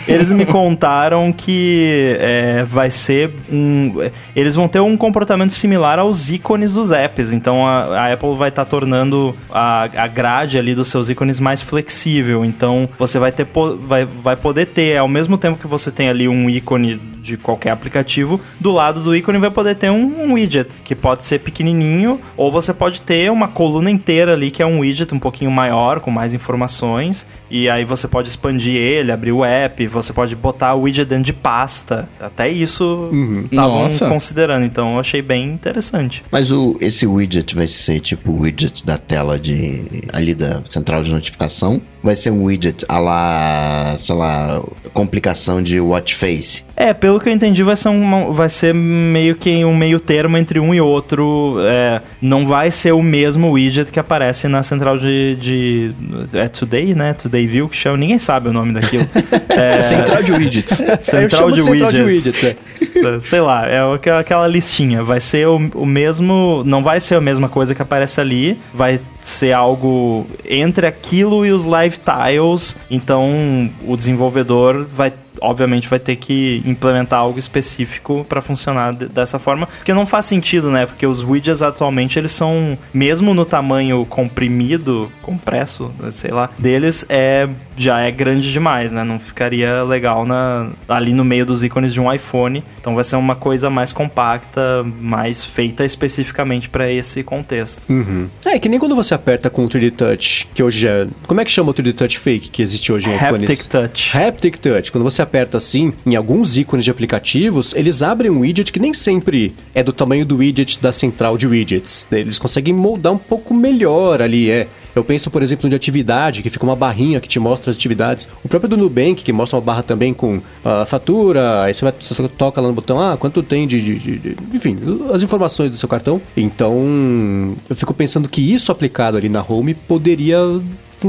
Eles me contaram que é, vai ser um. Eles vão ter um comportamento similar aos ícones dos apps. Então a, a Apple vai estar tornando a, a grade ali dos seus ícones mais flexível. Então você vai ter vai, vai poder ter, ao mesmo tempo que você tem ali um ícone de qualquer aplicativo, do lado do ícone vai poder ter um, um widget, que pode ser pequenininho, ou você pode ter uma coluna inteira ali que é um widget um pouquinho maior, com mais informações, e aí você pode expandir ele, abrir o app, você pode botar o widget dentro de pasta. Até isso estavam Nossa. considerando, então eu achei bem interessante. Mas o, esse widget vai ser tipo o widget da tela de ali da central de notificação? Vai ser um widget a lá, sei lá, complicação de watch face? É, pelo que eu entendi, vai ser, uma, vai ser meio que um meio termo entre um e outro. É, não vai ser o mesmo widget que aparece na central de. de é Today, né? Today View que chama. Ninguém sabe o nome daquilo. É, Central de widgets. Central de, central de widgets. widgets, é. Sei lá, é aquela- aquela listinha. Vai ser o, o mesmo. Não vai ser a mesma coisa que aparece ali. Vai ser algo entre aquilo e os live tiles. Então o desenvolvedor vai. Obviamente vai ter que implementar algo específico para funcionar de- dessa forma, porque não faz sentido, né? Porque os widgets atualmente eles são, mesmo no tamanho comprimido, compresso, sei lá, deles é já é grande demais, né? Não ficaria legal na, ali no meio dos ícones de um iPhone. Então vai ser uma coisa mais compacta, mais feita especificamente para esse contexto. Uhum. É, que nem quando você aperta com o 3D Touch, que hoje é... Como é que chama o 3D Touch fake que existe hoje em iPhones? Haptic Touch. Haptic Touch. Quando você aperta assim, em alguns ícones de aplicativos, eles abrem um widget que nem sempre é do tamanho do widget da central de widgets. Eles conseguem moldar um pouco melhor ali, é. Eu penso, por exemplo, de atividade, que fica uma barrinha que te mostra as atividades. O próprio do Nubank, que mostra uma barra também com a fatura. Aí você, vai, você toca lá no botão, ah, quanto tem de, de- de- de- Enfim, as informações do seu cartão. Então, eu fico pensando que isso aplicado ali na home poderia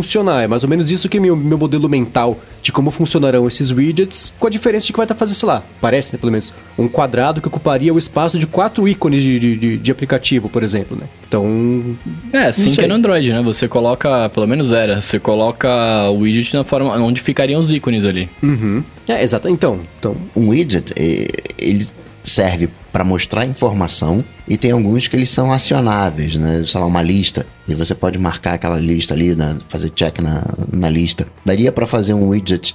funcionar. É mais ou menos isso que é meu, meu modelo mental de como funcionarão esses widgets, com a diferença de que vai estar fazendo, sei lá, parece, né, pelo menos, um quadrado que ocuparia o espaço de quatro ícones de, de, de- de aplicativo, por exemplo, né? Então, É, assim que é no Android, né? Você coloca, pelo menos era, você coloca o widget na forma onde ficariam os ícones ali. uhum. É, exato. Então, então Um widget, ele serve para mostrar informação e tem alguns que eles são acionáveis, né? Sei lá, uma lista. E você pode marcar aquela lista ali, né? fazer check na, na lista. Daria para fazer um widget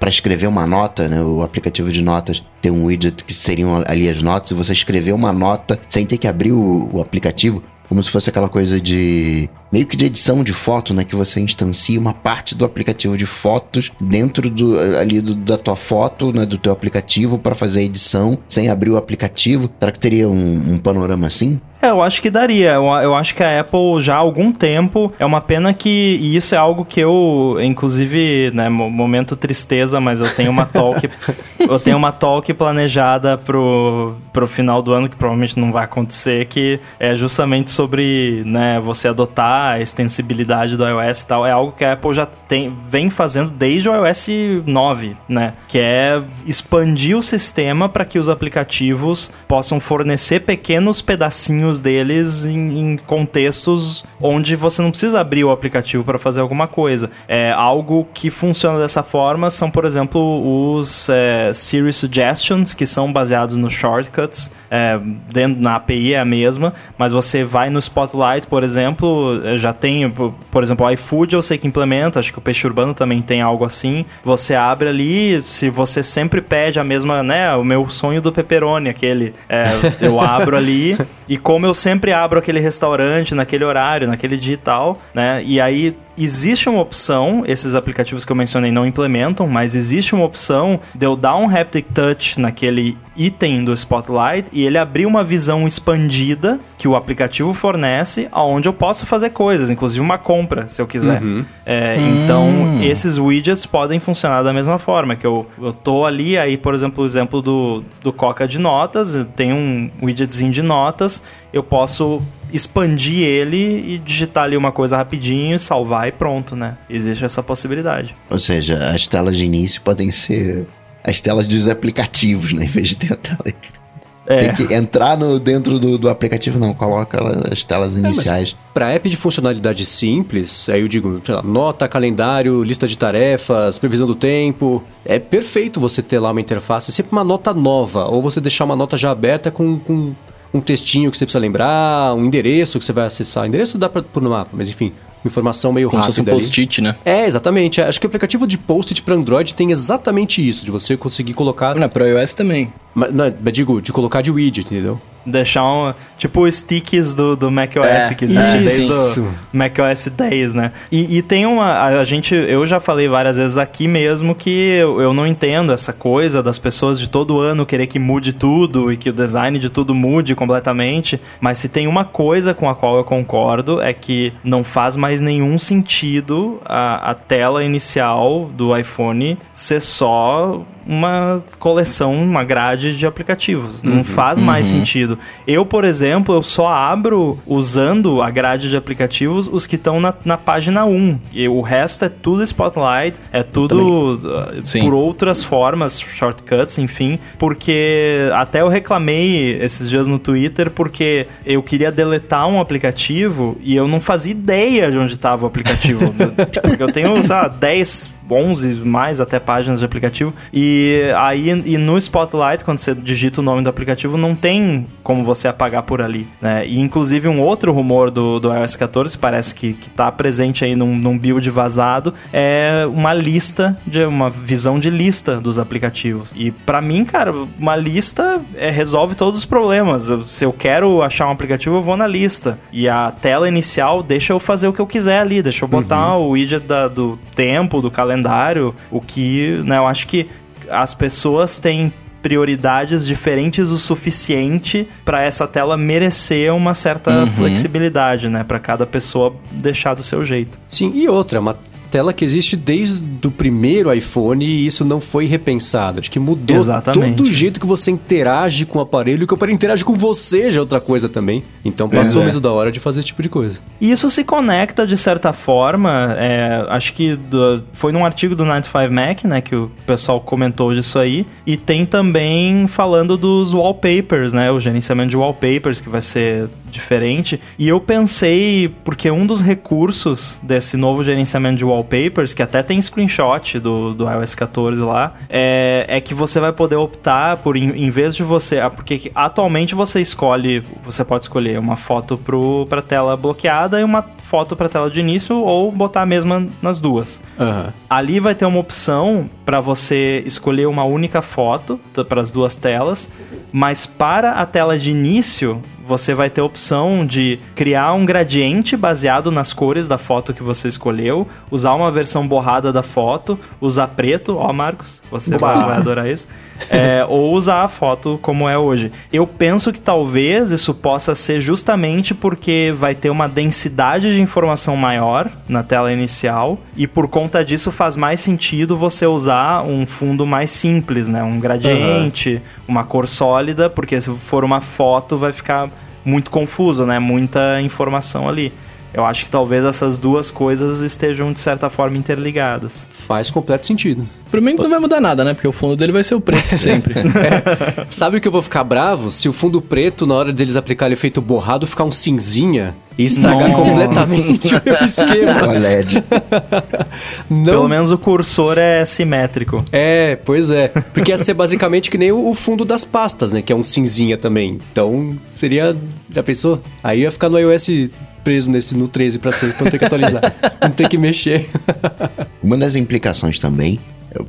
para escrever uma nota, né? O aplicativo de notas tem um widget que seriam ali as notas e você escrever uma nota sem ter que abrir o, o aplicativo. Como se fosse aquela coisa de. Meio que de edição de foto, né? Que você instancia uma parte do aplicativo de fotos dentro do, ali do- da tua foto, né? Do teu aplicativo para fazer a edição sem abrir o aplicativo. Será que teria um, um panorama assim? É, eu acho que daria. Eu, eu acho que a Apple já há algum tempo. É uma pena que. E isso é algo que eu, inclusive, né, mo- momento tristeza, mas eu tenho uma talk. eu tenho uma talk planejada pro, pro final do ano, que provavelmente não vai acontecer, que é justamente sobre né, você adotar a extensibilidade do iOS e tal. É algo que a Apple já tem, vem fazendo desde o iOS 9, né? Que é expandir o sistema para que os aplicativos possam fornecer pequenos pedacinhos deles em, em contextos onde você não precisa abrir o aplicativo para fazer alguma coisa. É algo que funciona dessa forma são, por exemplo, os é, Siri Suggestions, que são baseados nos shortcuts. É, dentro na API é a mesma, mas você vai no Spotlight, por exemplo, já tem, por exemplo, o iFood eu sei que implementa, acho que o Peixe Urbano também tem algo assim. Você abre ali, se você sempre pede a mesma, né, o meu sonho do pepperoni, aquele, é, eu abro ali e como eu sempre abro aquele restaurante naquele horário, naquele dia e tal, né, e aí existe uma opção, esses aplicativos que eu mencionei não implementam, mas existe uma opção de eu dar um haptic touch naquele item do Spotlight e ele abrir uma visão expandida que o aplicativo fornece, aonde eu posso fazer coisas, inclusive uma compra, se eu quiser. Uhum. É, hum. Então, esses widgets podem funcionar da mesma forma, que eu, eu tô ali, aí, por exemplo, o exemplo do, do Coca de notas, tem um widgetzinho de notas, eu posso expandir ele e digitar ali uma coisa rapidinho, salvar e pronto, né? Existe essa possibilidade. Ou seja, as telas de início podem ser as telas dos aplicativos, né? Em vez de ter a tela. É. Tem que entrar no, dentro do, do aplicativo, não. Coloca as telas é, iniciais. É, Para app de funcionalidade simples, aí eu digo, lá, nota, calendário, lista de tarefas, previsão do tempo. É perfeito você ter lá uma interface, sempre uma nota nova. Ou você deixar uma nota já aberta com, com um textinho que você precisa lembrar, um endereço que você vai acessar. O endereço dá para pôr no mapa, mas enfim, informação meio Como rápida. Como se fosse um post-it, né? É, exatamente. Acho que o aplicativo de post-it para Android tem exatamente isso, de você conseguir colocar. Na Pro iOS também. Mas, não, digo, de colocar de widget, entendeu? Deixar um. Tipo os sticks do, do macOS é, que existe desde o macOS 10, né? E, e, tem uma. A gente. Eu já falei várias vezes aqui mesmo que eu, eu não entendo essa coisa das pessoas de todo ano querer que mude tudo e que o design de tudo mude completamente. Mas se tem uma coisa com a qual eu concordo é que não faz mais nenhum sentido a, a tela inicial do iPhone ser só uma coleção, uma grade de aplicativos. Não uhum, faz mais uhum. sentido. Eu, por exemplo, eu só abro usando a grade de aplicativos os que estão na, na página 1. E o resto é tudo Spotlight, é tudo uh, por outras formas, shortcuts, enfim. Porque até eu reclamei esses dias no Twitter porque eu queria deletar um aplicativo e eu não fazia ideia de onde estava o aplicativo. eu tenho, sei lá, 10 11 mais até páginas de aplicativo. E aí e no Spotlight, quando você digita o nome do aplicativo, não tem como você apagar por ali. Né? E inclusive um outro rumor do, do iOS 14, parece que, que tá presente aí num, num build vazado, é uma lista, de uma visão de lista dos aplicativos. E para mim, cara, uma lista é, resolve todos os problemas. Se eu quero achar um aplicativo, eu vou na lista. E a tela inicial deixa eu fazer o que eu quiser ali, deixa eu botar uhum. o widget da, do tempo, do calendário o que, né, eu acho que as pessoas têm prioridades diferentes o suficiente para essa tela merecer uma certa uhum. flexibilidade, né, para cada pessoa deixar do seu jeito. Sim, e outra, uma tela que existe desde o primeiro iPhone e isso não foi repensado. Acho que mudou Exatamente. todo o jeito que você interage com o aparelho e que o aparelho interage com você já é outra coisa também. Então passou é. mesmo da hora de fazer esse tipo de coisa. E isso se conecta de certa forma, é, acho que do, foi num artigo do 95 Mac, né, que o pessoal comentou disso aí, e tem também falando dos wallpapers, né, o gerenciamento de wallpapers que vai ser diferente. E eu pensei, porque um dos recursos desse novo gerenciamento de wallpapers, que até tem screenshot do, do iOS 14 lá, é, é que você vai poder optar por, em, em vez de você. Ah, porque atualmente você escolhe, você pode escolher uma foto para tela bloqueada e uma foto para tela de início ou botar a mesma nas duas. Uhum. Ali vai ter uma opção para você escolher uma única foto para as duas telas, mas para a tela de início você vai ter a opção de criar um gradiente baseado nas cores da foto que você escolheu, usar uma versão borrada da foto, usar preto, ó Marcos, você vai, vai, adorar isso, é, ou usar a foto como é hoje. Eu penso que talvez isso possa ser justamente porque vai ter uma densidade de informação maior na tela inicial e por conta disso faz mais sentido você usar um fundo mais simples, né? Um gradiente, uhum. uma cor sólida, porque se for uma foto vai ficar muito confuso, né? Muita informação ali. Eu acho que talvez essas duas coisas estejam, de certa forma, interligadas. Faz completo sentido. Pro menos não vai mudar nada, né? Porque o fundo dele vai ser o preto sempre. Sabe o que eu vou ficar bravo? Se o fundo preto, na hora deles aplicar efeito borrado, ficar um cinzinha e estragar Nossa. completamente o esquema. O LED. Não Pelo menos o cursor é simétrico. É, pois é. Porque ia ser basicamente que nem o o fundo das pastas, né? Que é um cinzinha também. Então, seria... Já pensou? Aí ia ficar no iOS preso nesse, no 13 pra sempre, pra não ter que atualizar. não ter que mexer. Uma das implicações também,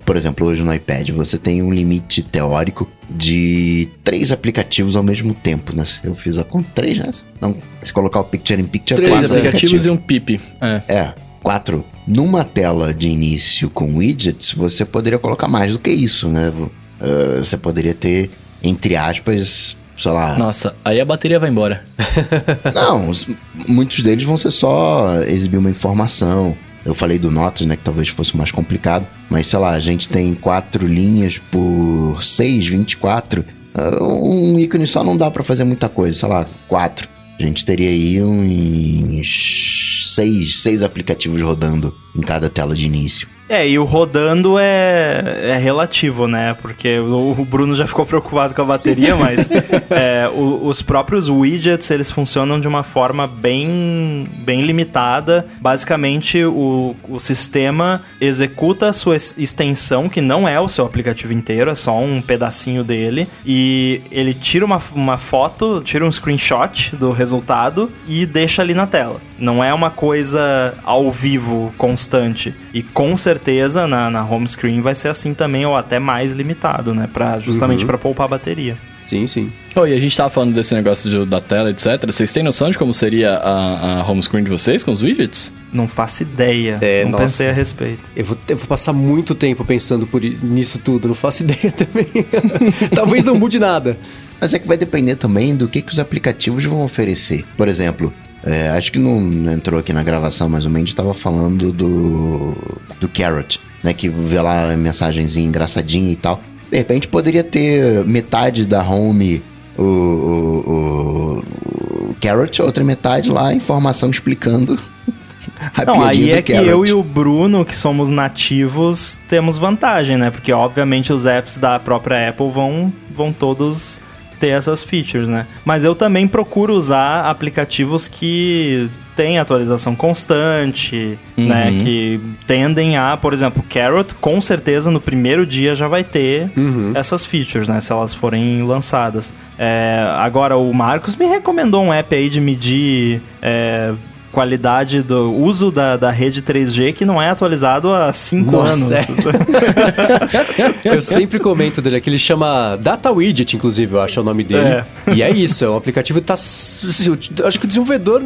por exemplo, hoje no iPad, você tem um limite teórico de três aplicativos ao mesmo tempo, né? Eu fiz a conta, três, né? Não, se colocar o Picture in Picture, Três quatro aplicativos e um pip. É. É, quatro. Numa tela de início com widgets, você poderia colocar mais do que isso, né? Eh, você poderia ter, entre aspas, sei lá. Nossa, aí a bateria vai embora. Não, os- muitos deles vão ser só exibir uma informação. Eu falei do Notas, né, que talvez fosse mais complicado, mas sei lá, a gente tem quatro linhas por 6, 24. Ah, Um ícone só não dá pra fazer muita coisa, sei lá, quatro. A gente teria aí uns seis, seis aplicativos rodando em cada tela de início. É, e o rodando é, é relativo, né? Porque o, o Bruno já ficou preocupado com a bateria, mas é, o- os próprios widgets, eles funcionam de uma forma bem, bem limitada. Basicamente, o, o sistema executa a sua ex- extensão, que não é o seu aplicativo inteiro, é só um pedacinho dele, e ele tira uma, uma foto, tira um screenshot do resultado e deixa ali na tela. Não é uma coisa ao vivo constante. E com certeza na, na home screen vai ser assim também, ou até mais limitado, né? Pra, justamente pra poupar a bateria. Sim, sim. Oh, e a gente tava falando desse negócio de- da tela, etc. Vocês têm noção de como seria a, a home screen de vocês com os widgets? Não faço ideia. É, não nossa. pensei a respeito. Eu vou, eu vou passar muito tempo pensando por, nisso tudo, não faço ideia também. Talvez não mude nada. Mas é que vai depender também do que, que os aplicativos vão oferecer. Por exemplo, é, acho que não entrou aqui na gravação, mas o Mendes estava falando do, do Carrot, né? Que vê lá a mensagenzinha engraçadinha e tal. De repente poderia ter metade da home o, o, o, o Carrot, outra metade lá, informação explicando a Não, aí é que Carrot. eu e o Bruno, que somos nativos, temos vantagem, né? Porque obviamente os apps da própria Apple vão, vão todos ter essas features, né? Mas eu também procuro usar aplicativos que têm atualização constante, né? Uhum. Que tendem a, por exemplo, Carrot, com certeza no primeiro dia já vai ter essas features, né? Se elas forem lançadas. É, agora, o Marcos me recomendou um app aí de medir é, qualidade do uso da, da rede 3G que não é atualizado há 5 Nossa, anos. Eu sempre comento dele, que ele chama Data Widget, inclusive, eu acho é o nome dele. É. E é isso, é um aplicativo tá. Acho que o desenvolvedor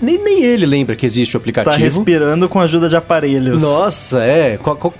nem, nem ele lembra que existe o tá aplicativo. respirando com a ajuda de aparelhos. Nossa, é.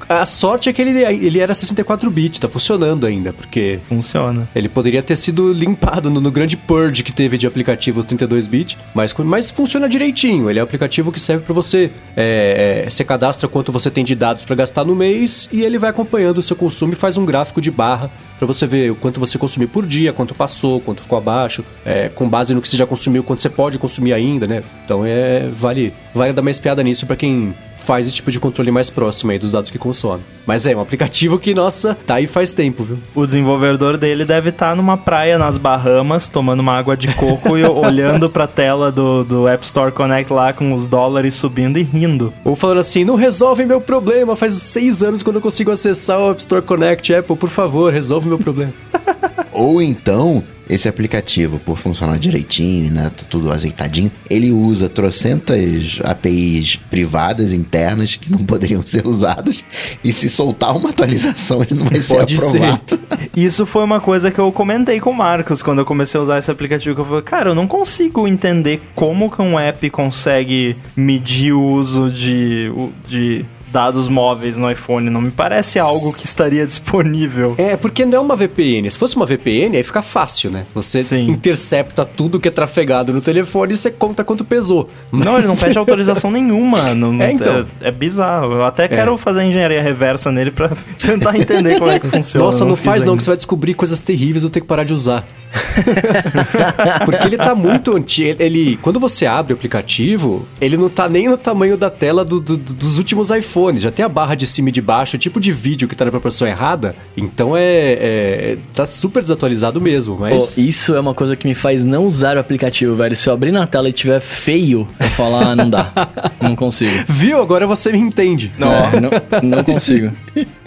A sorte é que ele, ele era 64-bit, tá funcionando ainda, porque Funciona. ele poderia ter sido limpado no, no grande purge que teve de aplicativos 32-bit, mas, mas funciona direitinho. Ele é um aplicativo que serve pra você. É, é, você cadastra quanto você tem de dados pra gastar no mês e ele vai acompanhando o seu consumo e faz um gráfico de barra pra você ver o quanto você consumiu por dia, quanto passou, quanto ficou abaixo, é, com base no que você já consumiu, quanto você pode consumir ainda, né? Então é vale, vale dar uma espiada nisso pra quem faz esse tipo de controle mais próximo aí dos dados que consome. Mas é um aplicativo que, nossa, tá aí faz tempo, viu? O desenvolvedor dele deve estar numa praia nas Bahamas, tomando uma água de coco e olhando pra tela do, do App Store Connect lá com os dólares subindo e rindo. Ou falando assim, não resolve meu problema, faz seis anos que eu não consigo acessar o App Store Connect, Apple, por favor, resolve meu problema. Ou então, esse aplicativo, por funcionar direitinho, né, tá tudo azeitadinho, ele usa trocentas APIs privadas internas que não poderiam ser usadas e se soltar uma atualização ele não vai ser Pode ser. aprovado. Isso foi uma coisa que eu comentei com o Marcos quando eu comecei a usar esse aplicativo. Que eu falei, cara, eu não consigo entender como que um app consegue medir o uso de, de dados móveis no iPhone. Não me parece algo que estaria disponível. É, porque não é uma VPN. Se fosse uma VPN, aí fica fácil, né? Você Sim. intercepta tudo que é trafegado no telefone e você conta quanto pesou. Não, ele não pede autorização nenhuma. Não, É, então. é, é bizarro. Eu até quero fazer engenharia reversa nele pra tentar entender como é que funciona. Nossa, não, fiz faz não, ainda. que você vai descobrir coisas terríveis e eu tenho que parar de usar. Porque ele tá muito antigo. Ele, quando você abre o aplicativo, ele não tá nem no tamanho da tela do- do- dos últimos iPhones. Já tem a barra de cima e de baixo, o tipo de vídeo que tá na proporção errada. Então é, é- tá super desatualizado mesmo, mas Pô, isso é uma coisa que me faz não usar o aplicativo, velho. Se eu abrir na tela e tiver feio, eu falar, ah, não dá. Não consigo. viu? Agora você me entende. É, não, não consigo.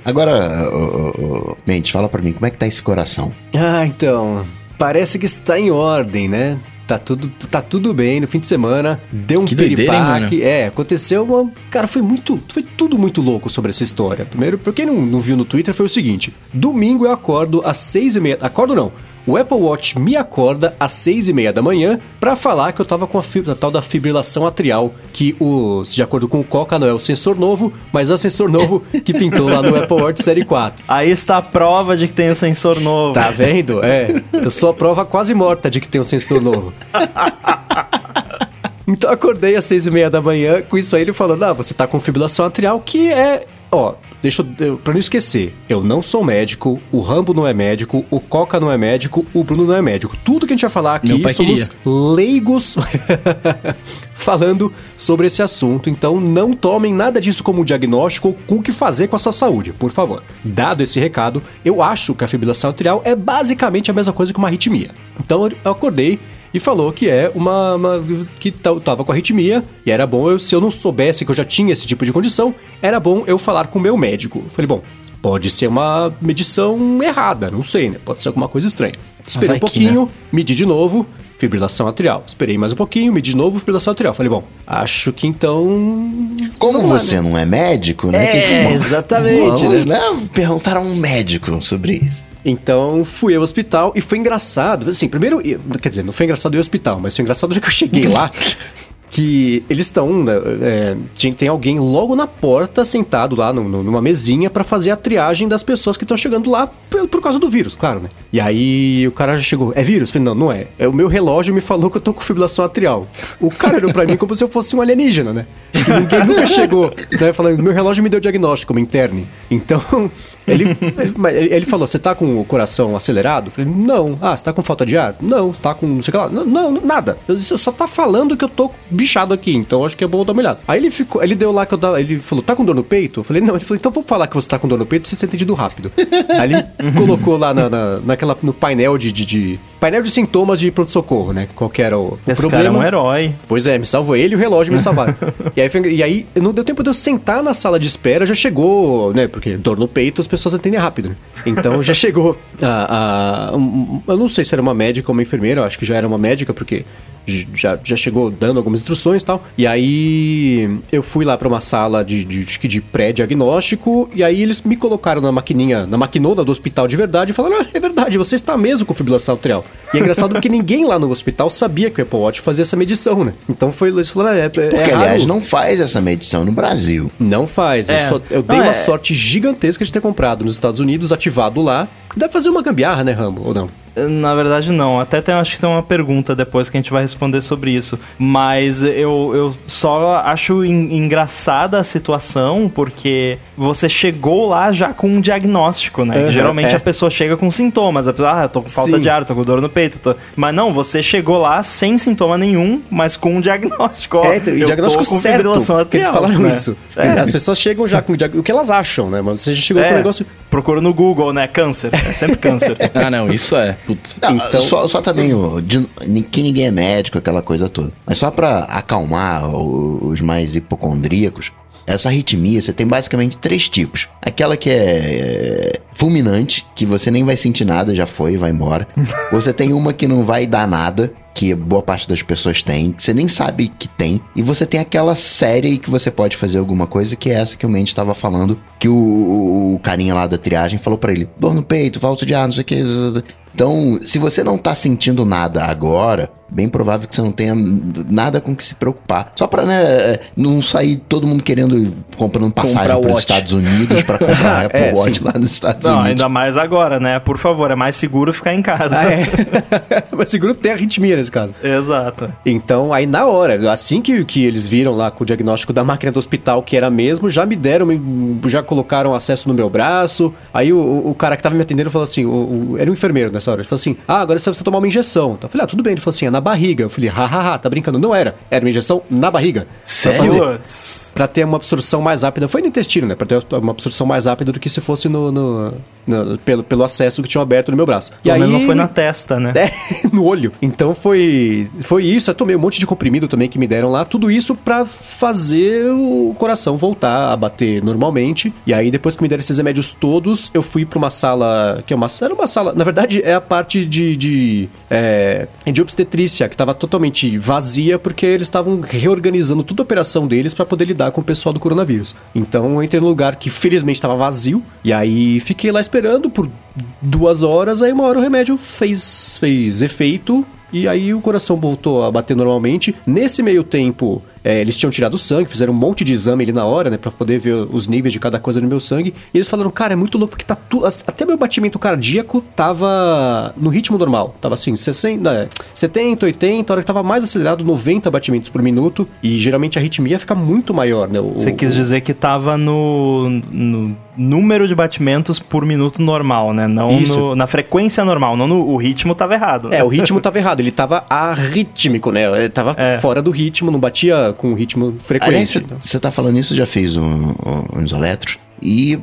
Agora, ô, ô, Mendes, fala pra mim, como é que tá esse coração? Ah, então. Parece que está em ordem, né? Tá tudo, tá tudo bem no fim de semana. Deu um Que doideira, piripaque. É, aconteceu uma. Cara, foi muito. Foi tudo muito louco sobre essa história. Primeiro, pra quem não, não viu no Twitter, foi o seguinte: domingo eu acordo às seis e meia. Acordo não. O Apple Watch me acorda às seis e meia da manhã pra falar que eu tava com a, fibra, a tal da fibrilação atrial, que o, de acordo com o Coca não é o sensor novo, mas é o sensor novo que pintou lá no Apple Watch Série 4. Aí está a prova de que tem o sensor novo. Tá vendo? É. Eu sou a prova quase morta de que tem um sensor novo. Então acordei às seis e meia da manhã com isso aí ele falando, ah, você tá com fibrilação atrial, que é... Ó, deixa eu... Pra não esquecer, eu não sou médico, o Rambo não é médico, o Coca não é médico, o Bruno não é médico. Tudo que a gente vai falar aqui somos leigos falando sobre esse assunto. Então não tomem nada disso como diagnóstico ou com o que fazer com a sua saúde, por favor. Dado esse recado, eu acho que a fibrilação atrial é basicamente a mesma coisa que uma arritmia. Então eu acordei e falou que é uma, uma- que ta- tava com arritmia e era bom eu, se eu não soubesse que eu já tinha esse tipo de condição, era bom eu falar com o meu médico. Eu falei, bom, pode ser uma medição errada, não sei, né? Pode ser alguma coisa estranha. Esperei um que, pouquinho, medi de novo, fibrilação atrial. Esperei mais um pouquinho, medi de novo, fibrilação atrial. Falei, bom, acho que então. Como lá, você né? não é médico, né? É, exatamente, Vamos, né? Perguntar a um médico sobre isso. Então fui ao hospital e foi engraçado. Assim, primeiro, eu- quer dizer, não foi engraçado ir ao hospital, mas foi engraçado que eu cheguei lá. Que eles estão, né, é, tem alguém logo na porta sentado lá no- no- numa mesinha pra fazer a triagem das pessoas que estão chegando lá por, por causa do vírus, claro, né? E aí o cara já chegou, é vírus? Eu falei, não, não é. é. O meu relógio me falou que eu tô com fibrilação atrial. O cara olhou pra mim como se eu fosse um alienígena, né? E ninguém nunca chegou, né? Falando, meu relógio me deu diagnóstico, uma interne. Então, ele, ele, ele- falou, você tá com o coração acelerado? Eu falei, não. Ah, você tá com falta de ar? Não. Você tá com não sei o que lá? Não, não, nada. Eu disse, só tá falando que eu tô bichado aqui, então acho que é bom dar uma olhada. Aí ele ficou, ele deu lá que eu dava, ele falou, tá com dor no peito? Eu falei, não. Ele falou, então vou falar que você tá com dor no peito pra você ser entendido rápido. Aí ele colocou lá na, na- naquela, no painel de, de, de- Painel de sintomas de pronto-socorro, né? Qual que era o, o Esse problema. cara é um herói. Pois é, me salvou ele e o relógio me salvaram. e, aí, e aí não deu tempo de eu sentar na sala de espera, já chegou, né? Porque dor no peito as pessoas atendem rápido? Então já chegou a. a- um- eu não sei se era uma médica ou uma enfermeira, acho que já era uma médica, porque já, já chegou dando algumas instruções e tal. E aí eu fui lá pra uma sala de, de, que de pré-diagnóstico, e aí eles me colocaram na maquininha, na maquinona do hospital de verdade e falaram: ah, é verdade, você está mesmo com fibrilação atrial. E é engraçado porque ninguém lá no hospital sabia que o Apple Watch fazia essa medição, né? Então foi, eles falaram: ah, é, é Porque, raro. aliás, não faz essa medição no Brasil. Não faz. Eu, É. só- eu dei Não, uma é- sorte gigantesca de ter comprado nos Estados Unidos, ativado lá. Dá pra fazer uma gambiarra, né, Rambo? Ou não? Na verdade, não. Até tem, acho que tem uma pergunta depois que a gente vai responder sobre isso. Mas eu, eu só acho en- engraçada a situação porque você chegou lá já com um diagnóstico, né? Aham, Geralmente é. a pessoa chega com sintomas. A pessoa, ah, eu tô com falta Sim. de ar, tô com dor no peito. tô- Mas não, você chegou lá sem sintoma nenhum, mas com um diagnóstico. É, então, eu diagnóstico tô com certo, fibrilação porque eles falaram né? isso. É. As pessoas chegam já com o que elas acham, né? Mas você já chegou com É, o negócio... procura no Google, né? Câncer. É sempre câncer. Ah, não, isso é. Putz. Não, Então- só, só também o, de- que ninguém é médico, aquela coisa toda. Mas só pra acalmar o- os mais hipocondríacos, essa arritmia você tem basicamente três tipos. Aquela que é, é, fulminante, que você nem vai sentir nada, já foi, vai embora. você tem uma que não vai dar nada, que boa parte das pessoas tem, que você nem sabe que tem. E você tem aquela série que você pode fazer alguma coisa, que é essa que o Mendes estava falando, que o, o- o carinha lá da triagem falou pra ele: dor no peito, falta de ar, não sei o que. Então, se você não tá sentindo nada agora, bem provável que você não tenha nada com que se preocupar. Só pra, né, não sair todo mundo querendo comprando passagem para os. Estados Unidos pra pra comprar Apple É, Watch sim. lá nos Estados Não, Unidos. ainda mais agora, né? Por favor, é mais seguro ficar em casa. Ah, é. Mas seguro tem arritmia nesse caso. Exato. Então, aí na hora, assim que, que eles viram lá com o diagnóstico da máquina do hospital que era mesmo, já me deram, me- já colocaram acesso no meu braço. Aí o, o- cara que tava me atendendo falou assim: o- o- era um enfermeiro nessa hora. Ele falou assim: Ah, agora você precisa tomar uma injeção. Então, eu falei: Ah, tudo bem. Ele falou assim: É na barriga. Eu falei: Hahaha, tá brincando? Não era. Era uma injeção na barriga. Pra Sério? fazer- Putz. Pra ter uma absorção mais rápida. Foi no intestino, né? Pra ter uma absorção mais rápida do que se fosse no, no- no- pelo, pelo acesso que tinham aberto no meu braço. Pelo menos não foi na testa, né? É, no olho. Então foi foi isso. Eu tomei um monte de comprimido também que me deram lá. Tudo isso pra fazer o coração voltar a bater normalmente. E aí, depois que me deram esses remédios todos, eu fui pra uma sala. Que é uma, era uma sala. Na verdade, é a parte de. de, é, de obstetrícia, que tava totalmente vazia, porque eles estavam reorganizando toda a operação deles pra poder lidar com o pessoal do coronavírus. Então eu entrei num lugar que felizmente tava vazio. E aí fiquei lá esperando por duas horas. Aí uma hora o remédio fez, fez efeito. E aí o coração voltou a bater normalmente. Nesse meio tempo, é, eles tinham tirado o sangue, fizeram um monte de exame ali na hora, né? Pra poder ver os níveis de cada coisa no meu sangue. E eles falaram, cara, é muito louco porque tá tudo. Até meu batimento cardíaco tava no ritmo normal. Tava assim, 60, é, 70, 80, a hora que tava mais acelerado, 90 batimentos por minuto. E geralmente a arritmia fica muito maior, né? O- Você o- quis dizer que tava no, no número de batimentos por minuto normal, né? Não no- na frequência normal, não no o ritmo tava errado. É, o ritmo tava errado, ele tava arrítmico, né? Ele tava É. fora do ritmo, não batia com o ritmo frequente. você tá falando isso, já fez um, um, uns eletros. E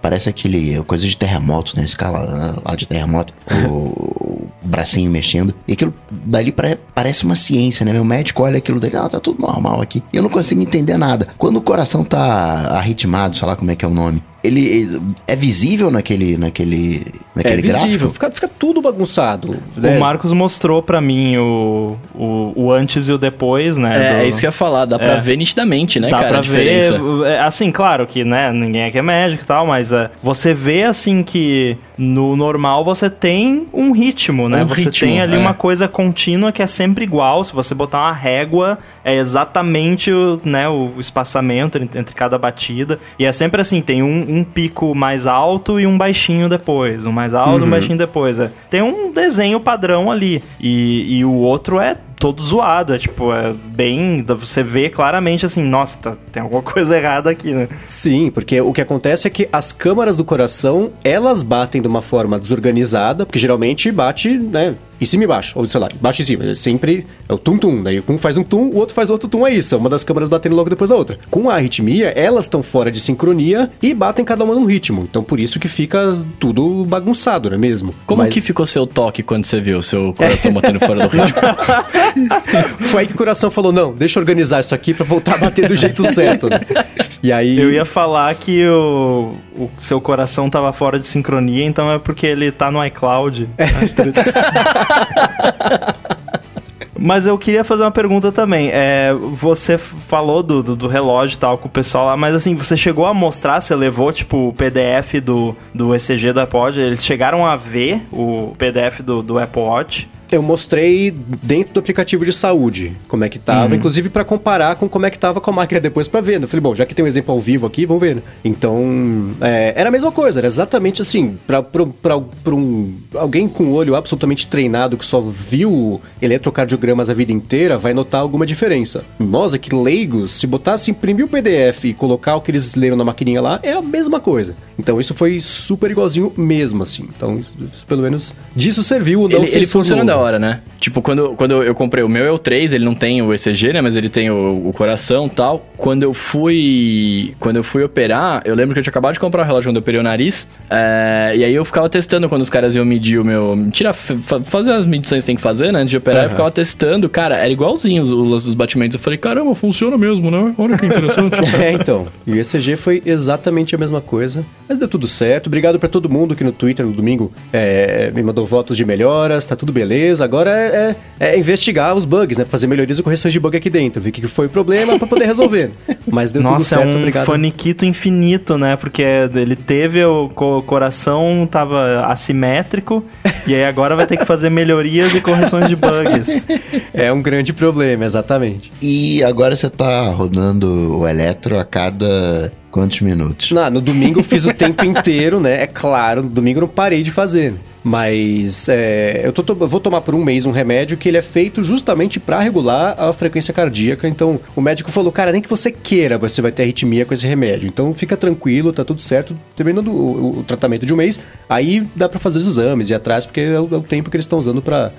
parece aquele coisa de terremoto, né? Escala lá de terremoto, o, bracinho mexendo. E aquilo dali pare- parece uma ciência, né? Meu médico olha aquilo dele, ah, tá tudo normal aqui. E eu não consigo entender nada. Quando o coração tá arritmado, sei lá como é que é o nome, ele é visível naquele, naquele, É naquele visível, gráfico? fica, fica tudo bagunçado. né? O Marcos mostrou pra mim o, o, o antes e o depois, né? É, do- é isso que eu ia falar, dá pra É. ver nitidamente, né, Dá cara, pra ver, é, assim, claro que, né, ninguém aqui é médico e tal, mas é, você vê, assim, que no normal você tem um ritmo, né? Um você ritmo, tem ali é. uma coisa contínua que é sempre igual. Se você botar uma régua, é exatamente o, né, o espaçamento entre, entre cada batida. E é sempre assim, tem um, um pico mais alto e um baixinho depois. Um mais alto e Uhum. um baixinho depois. É. Tem um desenho padrão ali. E, e o outro é todo zoado. É tipo, é bem. Você vê claramente assim, nossa, tá- tem alguma coisa errada aqui, né? Sim, porque o que acontece é que as câmaras do coração, elas batem de uma forma desorganizada, porque geralmente bate, né, em cima e baixo, ou sei lá, baixo e cima, é sempre é o tum-tum, daí um faz um tum, o outro faz outro tum, é isso, é uma das câmaras batendo logo depois da outra. Com a arritmia, elas estão fora de sincronia e batem cada uma num ritmo, então por isso que fica tudo bagunçado, não é mesmo? Como Mas que ficou seu toque quando você viu seu coração batendo fora do ritmo? Foi aí que o coração falou, não, deixa eu organizar isso aqui pra voltar a bater do jeito certo. né? E aí... Eu ia falar que o, o seu coração tava fora de sincronia, então é porque ele tá no iCloud. Mas eu queria fazer uma pergunta também. É, você falou do, do, do relógio e tal com o pessoal lá, mas assim, você chegou a mostrar, você levou, tipo, o PDF do, do ECG do Apple Watch? Eles chegaram a ver o PDF do, do Apple Watch? Eu mostrei dentro do aplicativo de saúde como é que tava, inclusive pra comparar com como é que tava com a máquina depois pra ver. né? Eu falei, bom, já que tem um exemplo ao vivo aqui, vamos ver. né? Então, é, era a mesma coisa, era exatamente assim. Pra um, alguém com o olho absolutamente treinado que só viu eletrocardiogramas a vida inteira, vai notar alguma diferença. Nós aqui, leigos, se botasse imprimir o PDF e colocar o que eles leram na maquininha lá, é a mesma coisa. Então, isso foi super igualzinho mesmo, assim. Então, isso, pelo menos disso serviu. Não ele se ele funciona. Da hora, né? Tipo, quando, quando eu comprei o meu é o 3, ele não tem o ECG, né? Mas ele tem o, o coração e tal. Quando eu fui. Quando eu fui operar, eu lembro que eu tinha acabado de comprar o relógio quando eu operei o nariz. é, e aí eu ficava testando quando os caras iam medir o meu. Tirar, fa- fazer as medições que tem que fazer, né? Antes de operar, eu ficava testando. Cara, era igualzinho os, os, os batimentos. Eu falei, caramba, funciona mesmo, né? Olha que interessante. É, então. E o ECG foi exatamente a mesma coisa. Mas deu tudo certo. Obrigado pra todo mundo que no Twitter no domingo é, me mandou votos de melhoras. Tá tudo beleza. Beleza, agora é, é- é investigar os bugs, né? Fazer melhorias e correções de bug aqui dentro, ver o que que foi o problema pra poder resolver. Mas deu tudo Nossa, certo, é um obrigado. faniquito infinito, né? Porque ele teve o co- coração tava assimétrico e aí agora vai ter que fazer melhorias e correções de bugs. É um grande problema, exatamente. E agora você tá rodando o Eletro a cada quantos minutos? Não, no domingo eu fiz o tempo inteiro, né? É claro, no domingo eu não parei de fazer. Mas é, eu, tô vou tomar por um mês um remédio que ele é feito justamente pra regular a frequência cardíaca. Então o médico falou, cara, nem que você queira, você vai ter arritmia com esse remédio. Então fica tranquilo, tá tudo certo. Terminando o, o tratamento de um mês, aí dá pra fazer os exames e atrás, porque é o, é o tempo que eles estão usando pra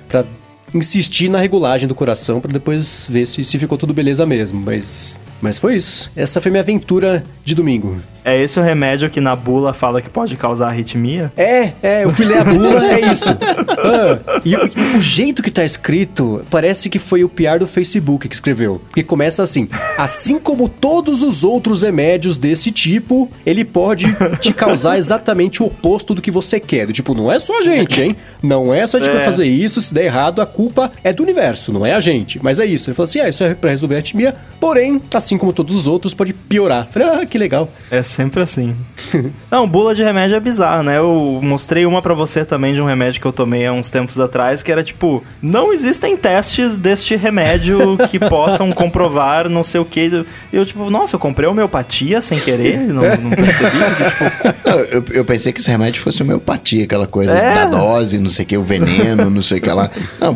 insistir na regulagem do coração pra depois ver se, se ficou tudo beleza mesmo. Mas, mas foi isso. Essa foi minha aventura de domingo. É esse o remédio que na bula fala que pode causar arritmia? É, é, eu fui ler a bula, é isso. Ah, e, o- e o jeito que tá escrito, parece que foi o PR do Facebook que escreveu. Porque começa assim: assim como todos os outros remédios desse tipo, ele pode te causar exatamente o oposto do que você quer. Tipo, não é só a gente, hein? Não é só a gente que vai É. fazer isso, se der errado, a culpa é do universo, não é a gente. Mas é isso. Ele falou assim: ah, isso é pra resolver a arritmia, porém, assim como todos os outros, pode piorar. Eu Falei, ah, que legal. É sempre assim. Não, bula de remédio é bizarro, né? Eu mostrei uma pra você também de um remédio que eu tomei há uns tempos atrás, que era tipo, não existem testes deste remédio que possam comprovar não sei o que. E eu, tipo, nossa, eu comprei homeopatia sem querer, não, não percebi. porque, tipo, Não, eu, eu pensei que esse remédio fosse homeopatia, aquela coisa É. da dose, não sei o que, o veneno, não sei o que lá. Não,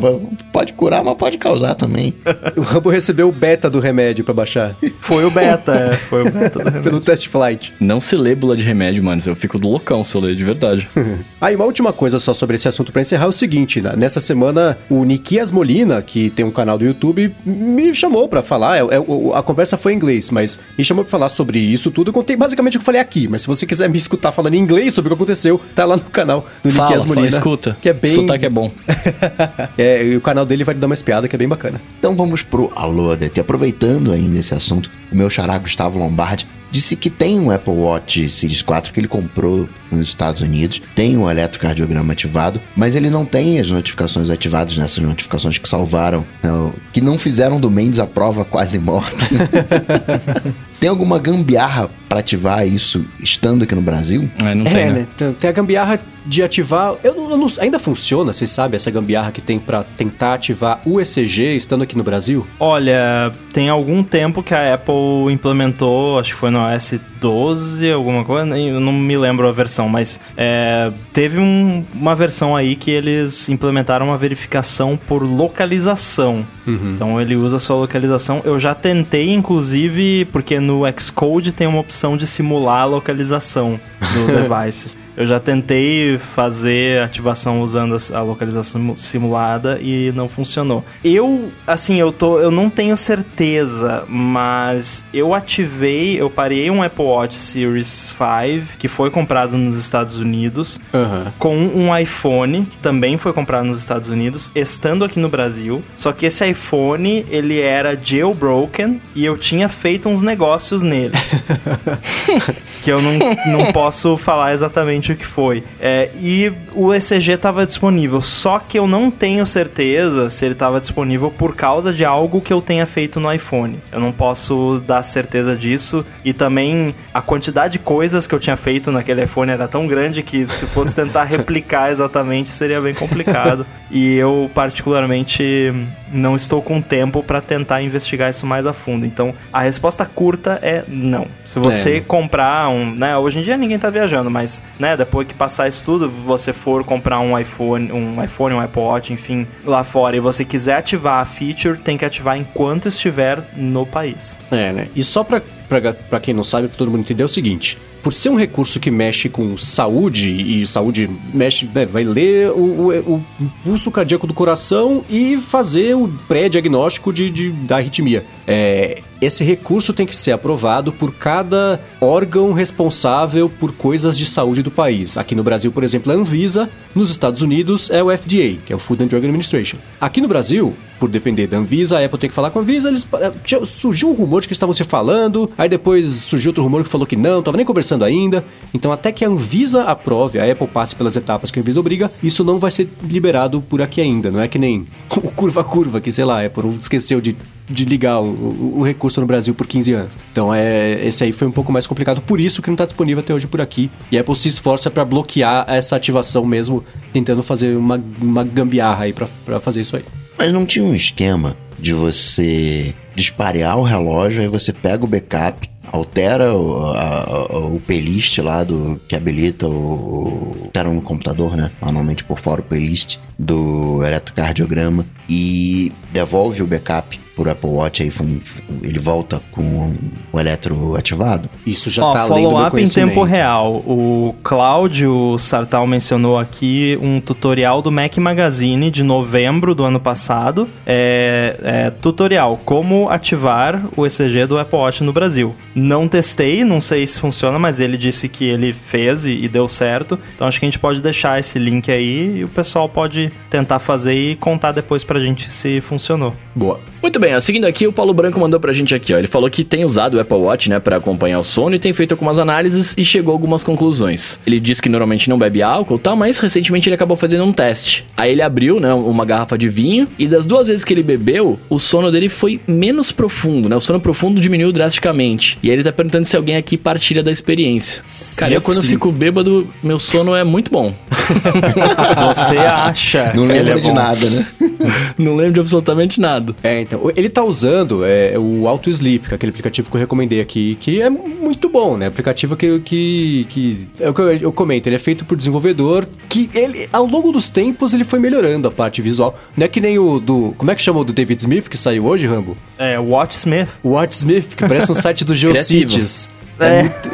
pode curar, mas pode causar também. O Rambo recebeu o beta do remédio pra baixar. foi o beta, é, foi o beta do remédio. Pelo test flight. Não se lê bula de remédio, mano. Eu fico do loucão se eu ler de verdade. Aí, uma última coisa só sobre esse assunto pra encerrar é o seguinte, né? Nessa semana, o Nikias Molina, que tem um canal do YouTube, me chamou pra falar. é- é- a conversa foi em inglês, mas me chamou pra falar sobre isso tudo. Eu contei basicamente o que eu falei aqui, mas se você quiser me escutar falando em inglês sobre o que aconteceu, tá lá no canal do Fala, Nikias fala, Molina. escuta. Que é bem. Sotaque é bom. é, e o canal dele vai lhe dar uma espiada, que é bem bacana. Então vamos pro Alô ADT. Aproveitando ainda esse assunto, o meu xará Gustavo Lombardi disse que tem um Apple Watch Series 4 que ele comprou nos Estados Unidos, tem o eletrocardiograma ativado, mas ele não tem as notificações ativadas nessas notificações que salvaram, não, que não fizeram do Mendes a prova quase morta. tem alguma gambiarra para ativar isso estando aqui no Brasil? É, não é, tem, né? né? Tem- Tem a gambiarra de ativar. Eu, não- eu não- ainda funciona, vocês sabem, essa gambiarra que tem pra tentar ativar o ECG estando aqui no Brasil? Olha, tem algum tempo que a Apple implementou, acho que foi no OS 12, alguma coisa, eu não me lembro a versão, mas é, teve um- uma versão aí que eles implementaram uma verificação por localização. Então ele usa a sua localização. Eu já tentei, inclusive, porque no Xcode tem uma opção de simular a localização do device. Eu já tentei fazer ativação usando a localização simu- simulada e não funcionou. Eu, assim, eu tô, eu não tenho certeza, mas eu ativei, eu parei um Apple Watch Series 5 que foi comprado nos Estados Unidos Aham. com um iPhone que também foi comprado nos Estados Unidos, estando aqui no Brasil. Só que esse iPhone, ele era jailbroken e eu tinha feito uns negócios nele. que eu não, não posso falar exatamente o que foi. É, e o ECG estava disponível, só que eu não tenho certeza se ele estava disponível por causa de algo que eu tenha feito no iPhone. Eu não posso dar certeza disso. E também a quantidade de coisas que eu tinha feito naquele iPhone era tão grande que se fosse tentar replicar exatamente seria bem complicado. e eu, particularmente, não estou com tempo para tentar investigar isso mais a fundo. Então, a resposta curta é não. Se você É. comprar um, né, hoje em dia ninguém tá viajando, mas, né, depois que passar isso tudo, você for comprar um iPhone, um iPhone, um Watch, enfim, lá fora e você quiser ativar a feature, tem que ativar enquanto estiver no país. É, né? E só pra, pra quem não sabe, pra todo mundo entender, é o seguinte. Por ser um recurso que mexe com saúde, e saúde mexe, né, vai ler o, o, o pulso cardíaco do coração e fazer o pré-diagnóstico de, de, da arritmia. É, esse recurso tem que ser aprovado por cada órgão responsável por coisas de saúde do país. Aqui no Brasil, por exemplo, é a Anvisa, nos Estados Unidos é o FDA, que é o Food and Drug Administration. Aqui no Brasil, por depender da Anvisa, a Apple tem que falar com a Anvisa, eles, eh, surgiu um rumor de que estavam se falando, aí depois surgiu outro rumor que falou que não, tava nem conversando ainda. Então, até que a Anvisa aprove, a Apple passe pelas etapas que a Anvisa obriga, isso não vai ser liberado por aqui ainda. Não é que nem o curva-curva, que sei lá, a Apple esqueceu de de ligar o, o, o, recurso no Brasil por 15 anos. Então é esse aí foi um pouco mais complicado, por isso que não está disponível até hoje por aqui. E a Apple se esforça para bloquear essa ativação mesmo, tentando fazer uma, uma gambiarra aí para fazer isso aí. Mas não tinha um esquema de você disparear o relógio, aí você pega o backup, altera o, a, o playlist lá do que habilita o, altera no computador, né? Normalmente por fora o playlist do eletrocardiograma e devolve o backup por Apple Watch, aí ele volta com o eletro ativado? Isso já está além do follow-up em tempo real. O Cláudio Sartal mencionou aqui um tutorial do Mac Magazine de novembro do ano passado. É, é, tutorial, como ativar o ECG do Apple Watch no Brasil. Não testei, não sei se funciona, mas ele disse que ele fez e, e deu certo. Então acho que a gente pode deixar esse link aí e o pessoal pode tentar fazer e contar depois pra gente se funcionou. Boa. Muito bem, seguindo aqui, o Paulo Branco mandou pra gente aqui, ó. Ele falou que tem usado o Apple Watch, né, para acompanhar o sono e tem feito algumas análises e chegou a algumas conclusões. Ele diz que normalmente não bebe álcool, tal, mas recentemente ele acabou fazendo um teste. Aí ele abriu, né, uma garrafa de vinho e das duas vezes que ele bebeu, o sono dele foi menos profundo, né? O sono profundo diminuiu drasticamente. E aí ele tá perguntando se alguém aqui partilha da experiência. Cara, eu quando Sim. fico bêbado, meu sono é muito bom. Você acha? Não lembro é de nada, né? não lembro de absolutamente nada. É, então, ele tá usando é, o Auto Sleep, que é aquele aplicativo que eu recomendei aqui, que é muito bom, né? Aplicativo que, que, que é o que eu, eu comento, ele é feito por desenvolvedor que ele, ao longo dos tempos, ele foi melhorando a parte visual. Não é que nem o do, como é que chama o do David Smith que saiu hoje, Rambo? É, Watch Smith. Watch Smith, que parece um site do GeoCities. É. é muito...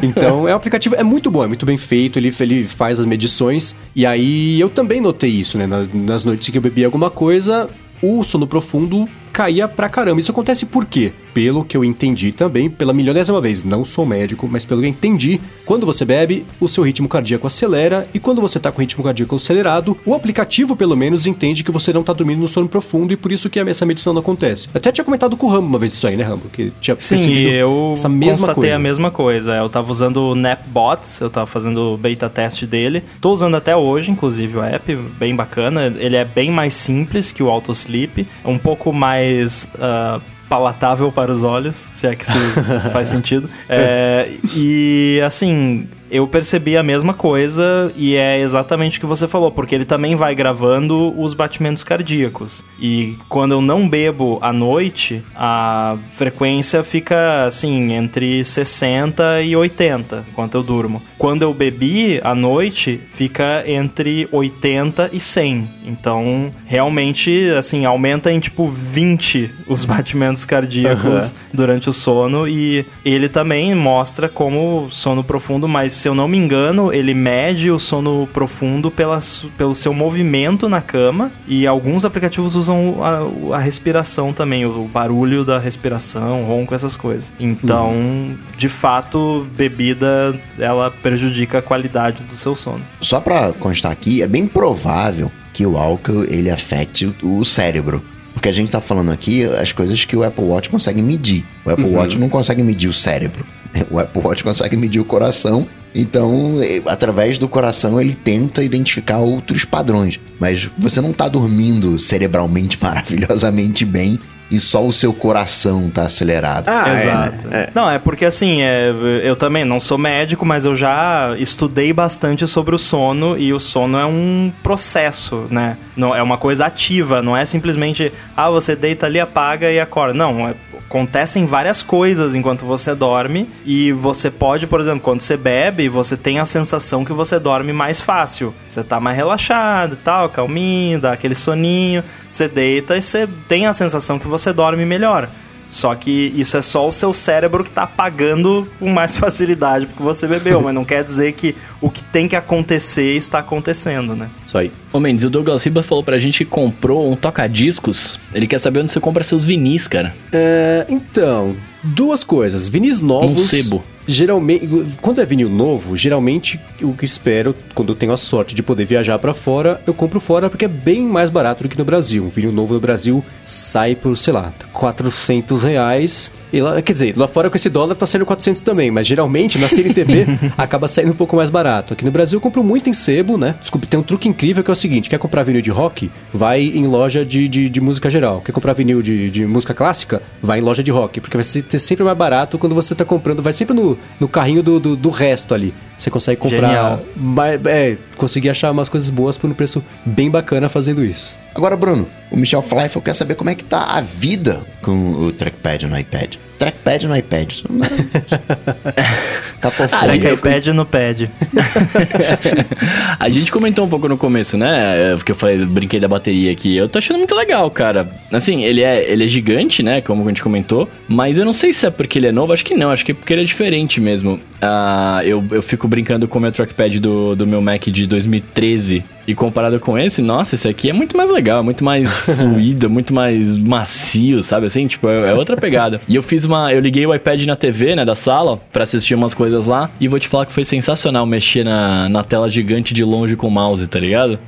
então, é um aplicativo, é muito bom, é muito bem feito, ele, ele faz as medições. E aí eu também notei isso, né? Nas, nas noites que eu bebi alguma coisa, o sono profundo caía pra caramba. Isso acontece por quê? Pelo que eu entendi também, pela milionésima vez, não sou médico, mas pelo que eu entendi, quando você bebe, o seu ritmo cardíaco acelera e quando você tá com o ritmo cardíaco acelerado, o aplicativo pelo menos entende que você não tá dormindo no sono profundo e por isso que essa medição não acontece. Eu até tinha comentado com o Rambo uma vez isso aí, né, Rambo? Que tinha Sim, eu essa mesma constatei coisa. a mesma coisa. Eu tava usando o NapBots, eu tava fazendo o beta teste dele. Tô usando até hoje, inclusive, o app, bem bacana. Ele é bem mais simples que o AutoSleep, um pouco mais mais uh, palatável para os olhos, se é que isso faz sentido. É, e assim, eu percebi a mesma coisa e é exatamente o que você falou, porque ele também vai gravando os batimentos cardíacos. E quando eu não bebo à noite, a frequência fica assim entre 60 e 80 enquanto eu durmo. Quando eu bebi à noite, fica entre 80 e 100. Então, realmente, assim, aumenta em tipo 20 os batimentos cardíacos uhum. durante o sono e ele também mostra como sono profundo mais se eu não me engano, ele mede o sono profundo pela, pelo seu movimento na cama e alguns aplicativos usam a, a respiração também, o, barulho da respiração, ronco, essas coisas. Então, uhum. de fato, bebida ela prejudica a qualidade do seu sono. Só para constar aqui, é bem provável que o álcool ele afete o cérebro. Porque a gente está falando aqui as coisas que o Apple Watch consegue medir. O Apple uhum. Watch não consegue medir o cérebro. O Apple Watch consegue medir o coração então, através do coração, ele tenta identificar outros padrões. Mas você não está dormindo cerebralmente maravilhosamente bem e só o seu coração tá acelerado. Ah, exato. É, é. Não, é porque assim, é, eu também não sou médico, mas eu já estudei bastante sobre o sono e o sono é um processo, né? Não, é uma coisa ativa, não é simplesmente, ah, você deita ali, apaga e acorda. Não, é, acontecem várias coisas enquanto você dorme e você pode, por exemplo, quando você bebe, você tem a sensação que você dorme mais fácil. Você tá mais relaxado e tal, calminho, dá aquele soninho, você deita e você tem a sensação que você dorme melhor. Só que isso é só o seu cérebro que tá apagando com mais facilidade porque você bebeu, mas não quer dizer que o que tem que acontecer está acontecendo, né? Isso aí. Ô Mendes, o Douglas Ribas falou pra gente que comprou um toca-discos. Ele quer saber onde você compra seus vinis, cara. É, então, duas coisas. Vinis novos. Num sebo. Geralmente, quando é vinil novo, geralmente o que espero, quando eu tenho a sorte de poder viajar pra fora, eu compro fora porque é bem mais barato do que no Brasil. Um vinil novo no Brasil sai por, sei lá, 400 reais. E lá, quer dizer, lá fora com esse dólar tá saindo 400 também, mas geralmente na CNTB acaba saindo um pouco mais barato. Aqui no Brasil eu compro muito em sebo, né? Desculpe, tem um truque incrível que é o seguinte: quer comprar vinil de rock? Vai em loja de, de, de música geral. Quer comprar vinil de, de música clássica? Vai em loja de rock, porque vai ser sempre mais barato quando você tá comprando, vai sempre no, no carrinho do, do, do resto ali. Você consegue comprar. Mais- é, conseguir achar umas coisas boas por um preço bem bacana fazendo isso. Agora, Bruno, o Michel Fleifel quer saber como é que tá a vida com o trackpad no iPad. Trackpad no iPad. Isso não. Track iPad no pad. a gente comentou um pouco no começo, né? Porque eu falei, brinquei da bateria aqui. Eu tô achando muito legal, cara. Assim, ele é, ele é gigante, né? Como a gente comentou. Mas eu não sei se é porque ele é novo. Acho que não. Acho que é porque ele é diferente mesmo. Ah, eu, eu fico brincando com o meu trackpad do, do meu Mac de 2013. E comparado com esse, nossa, esse aqui é muito mais legal, muito mais fluido, muito mais macio, sabe assim? Tipo, é, é outra pegada. E eu fiz uma. Eu liguei o iPad na TV, né, da sala, pra assistir umas coisas lá. E vou te falar que foi sensacional mexer na, na tela gigante de longe com o mouse, tá ligado?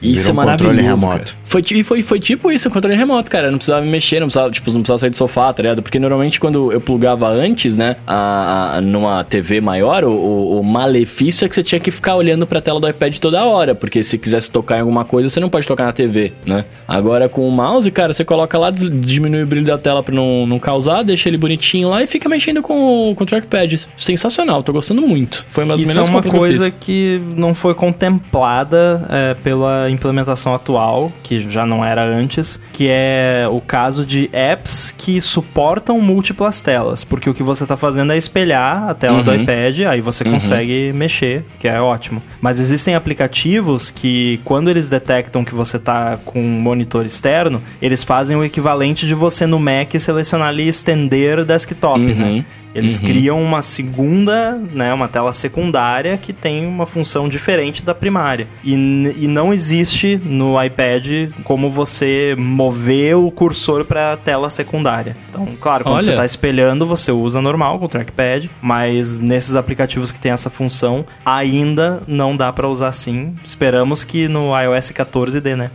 Isso Virou é um maravilhoso. controle remoto. cara. Foi, e foi, foi tipo isso, controle remoto, cara. Eu não precisava me mexer, não precisava, tipo, não precisava sair do sofá, tá ligado? Porque normalmente quando eu plugava antes, né, a, a- numa TV maior, o, o- o malefício é que você tinha que ficar olhando pra tela do iPad toda hora. Porque se quisesse tocar em alguma coisa, você não pode tocar na TV, né? Agora com o mouse, cara, você coloca lá, diminui o brilho da tela pra não, não causar, deixa ele bonitinho lá e fica mexendo com, o- com o trackpad. Sensacional, tô gostando muito. Foi uma das Isso é melhores uma que eu coisa fiz. que não foi contemplada é, pela implementação atual, que já não era antes, que é o caso de apps que suportam múltiplas telas, porque o que você está fazendo é espelhar a tela do Uhum. iPad, aí você consegue mexer, que é ótimo. Mas existem aplicativos que, quando eles detectam que você está com um monitor externo, eles fazem o equivalente de você no Mac selecionar ali estender desktop, né? Eles Uhum. criam uma segunda, né, uma tela secundária que tem uma função diferente da primária. E, e não existe no iPad como você mover o cursor para a tela secundária. Então, claro, quando Olha. você está espelhando, você usa normal com o trackpad, mas nesses aplicativos que tem essa função, ainda não dá para usar assim. Esperamos que no iOS 14 dê, né?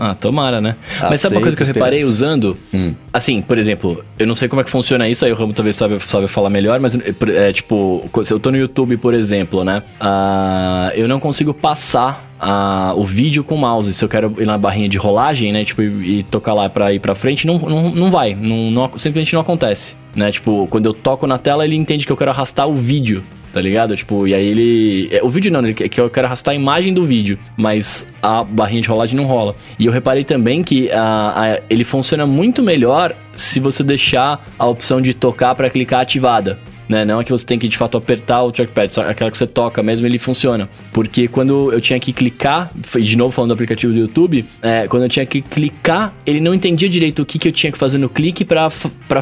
Ah, tomara, né? Mas sabe uma coisa que eu reparei esperança. usando? Assim, por exemplo, eu não sei como é que funciona isso, aí o Ramo talvez sabe, sabe falar melhor, mas é, tipo, se eu tô no YouTube, por exemplo, né? Ah, eu não consigo passar ah, o vídeo com o mouse. Se eu quero ir na barrinha de rolagem, né? Tipo, e, e tocar lá pra ir pra frente, não, não, não vai. Não, não- simplesmente não acontece. Né? Tipo, quando eu toco na tela, ele entende que eu quero arrastar o vídeo tá ligado? Tipo, e aí ele. é, O vídeo não, quer que eu quero arrastar a imagem do vídeo, mas a barrinha de rolagem não rola. E eu reparei também que ah, ah, ele funciona muito melhor se você deixar a opção de tocar pra clicar ativada. Né? Não é que você tem que de fato apertar o trackpad, só aquela que você toca mesmo ele funciona. Porque quando eu tinha que clicar, de novo falando do aplicativo do YouTube, é, quando eu tinha que clicar, ele não entendia direito o que, que eu tinha que fazer no clique pra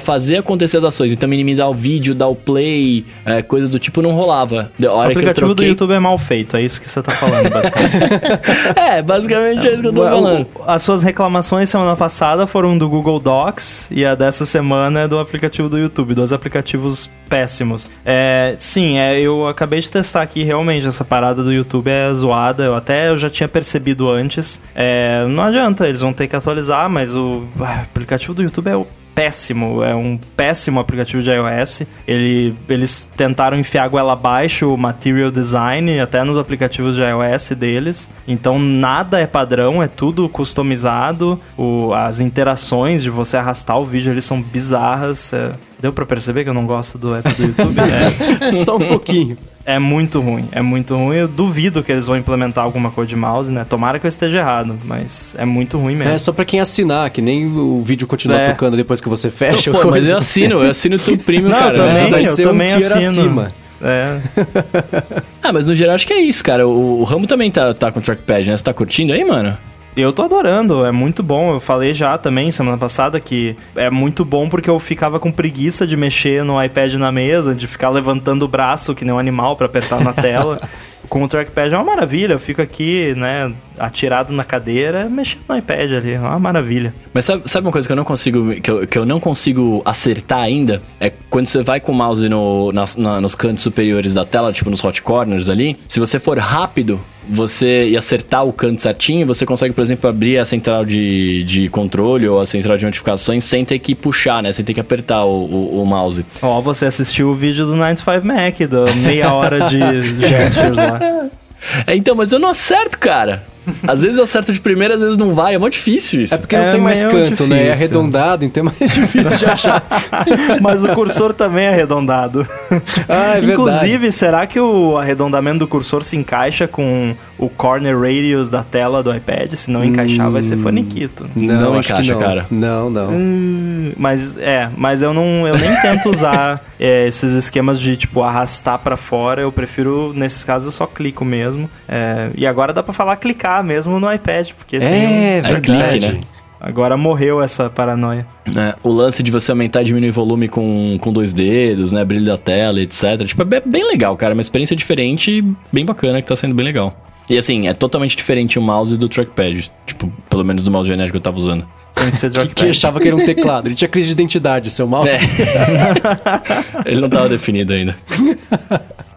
fazer acontecer as ações. Então minimizar o vídeo, dar o play, é, coisas do tipo não rolava. A O hora que eu aplicativo do troquei... YouTube é mal feito, é isso que você tá falando, basicamente. É, basicamente é isso que eu tô falando. O- As suas reclamações semana passada foram do Google Docs e a dessa semana é do aplicativo do YouTube, dois aplicativos péssimos. É, sim, é, eu acabei de testar aqui, realmente, essa parada do YouTube é zoada, eu até eu já tinha percebido antes. É, não adianta, eles vão ter que atualizar, mas o ah, aplicativo do YouTube é o péssimo, é um péssimo aplicativo de iOS. Ele, eles tentaram enfiar goela abaixo o Material Design até nos aplicativos de iOS deles. Então nada é padrão, é tudo customizado. O- as interações de você arrastar o vídeo eles são bizarras. é- deu pra perceber que eu não gosto do app do YouTube? É, Só um pouquinho. é muito ruim, é muito ruim. Eu duvido que eles vão implementar alguma coisa de mouse, né? Tomara que eu esteja errado, mas é muito ruim mesmo. É só pra quem assinar, que nem o vídeo continua É. tocando depois que você fecha. Pô, o mas eu assino, eu assino tudo premium, Não, cara. eu também, É, vai eu um também assino. acima. É. Ah, mas no geral acho que é isso, cara. O, o Ramo também tá, tá com trackpad, né? Você tá curtindo aí, mano? Eu tô adorando, é muito bom. Eu falei já também semana passada que é muito bom porque eu ficava com preguiça de mexer no iPad na mesa, de ficar levantando o braço que nem um animal para apertar na tela. Com o trackpad é uma maravilha, eu fico aqui, né, atirado na cadeira, mexendo no iPad ali, é uma maravilha. Mas sabe, sabe uma coisa que eu não consigo que eu, que eu não consigo acertar ainda? É quando você vai com o mouse no, na, na, nos cantos superiores da tela, tipo nos hot corners ali, se você for rápido, você e acertar o canto certinho, você consegue, por exemplo, abrir a central de, de controle ou a central de notificações sem ter que puxar, né? Sem ter que apertar o, o, o mouse. Ó, oh, você assistiu o vídeo do 95 Mac, da meia hora de gestures lá. É, então, mas eu não acerto, cara. Às vezes eu acerto de primeira, às vezes não vai. É muito difícil isso. É porque não é tem mais canto, difícil. né? É arredondado, então é mais difícil de achar. Mas o cursor também é arredondado. Ah, é Inclusive, verdade. será que o arredondamento do cursor se encaixa com o corner radius da tela do iPad? Se não encaixar, hum, vai ser hum, faniquito. Não, não encaixa, não. cara. Não, não. Hum, mas é, mas eu não, eu nem tento usar é, esses esquemas de tipo arrastar para fora. Eu prefiro nesses casos eu só clico mesmo. É, e agora dá para falar clicar mesmo no iPad, porque é, tem um verdade, né? Agora morreu essa paranoia. É, o lance de você aumentar e diminuir volume com, com dois dedos, né? Brilho da tela, etc. Tipo, é bem legal, cara. Uma experiência diferente bem bacana que tá sendo bem legal. E assim, é totalmente diferente o mouse do trackpad. Tipo, pelo menos do mouse genérico que eu tava usando. Tem que ser que, que achava que era um teclado. Ele tinha crise de identidade, seu mouse. É. Ele não tava definido ainda.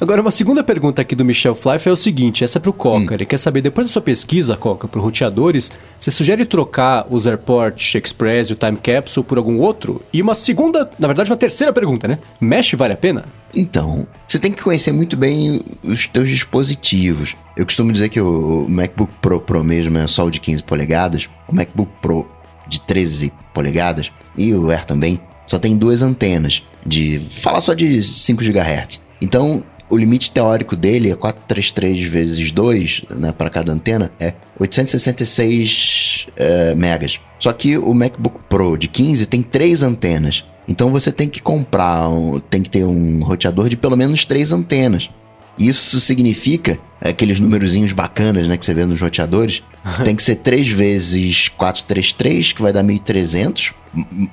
Agora, uma segunda pergunta aqui do Michel Flife é o seguinte: essa é pro Coca. Hum. Ele quer saber, depois da sua pesquisa, Coca, por roteadores, você sugere trocar os AirPort Express e o Time Capsule por algum outro? E uma segunda, na verdade, uma terceira pergunta, né? Mesh vale a pena? Então, você tem que conhecer muito bem os teus dispositivos. Eu costumo dizer que o MacBook Pro Pro mesmo é só o de 15 polegadas, o MacBook Pro de 13 polegadas e o Air também só tem duas antenas de fala só de 5 GHz. Então, o limite teórico dele é 433 vezes 2, né, para cada antena, é 866 é, megas. Só que o MacBook Pro de 15 tem três antenas. Então você tem que comprar, tem que ter um roteador de pelo menos três antenas. Isso significa aqueles númerozinhos bacanas, né, que você vê nos roteadores. tem que ser 3 vezes 433, que vai dar 1300.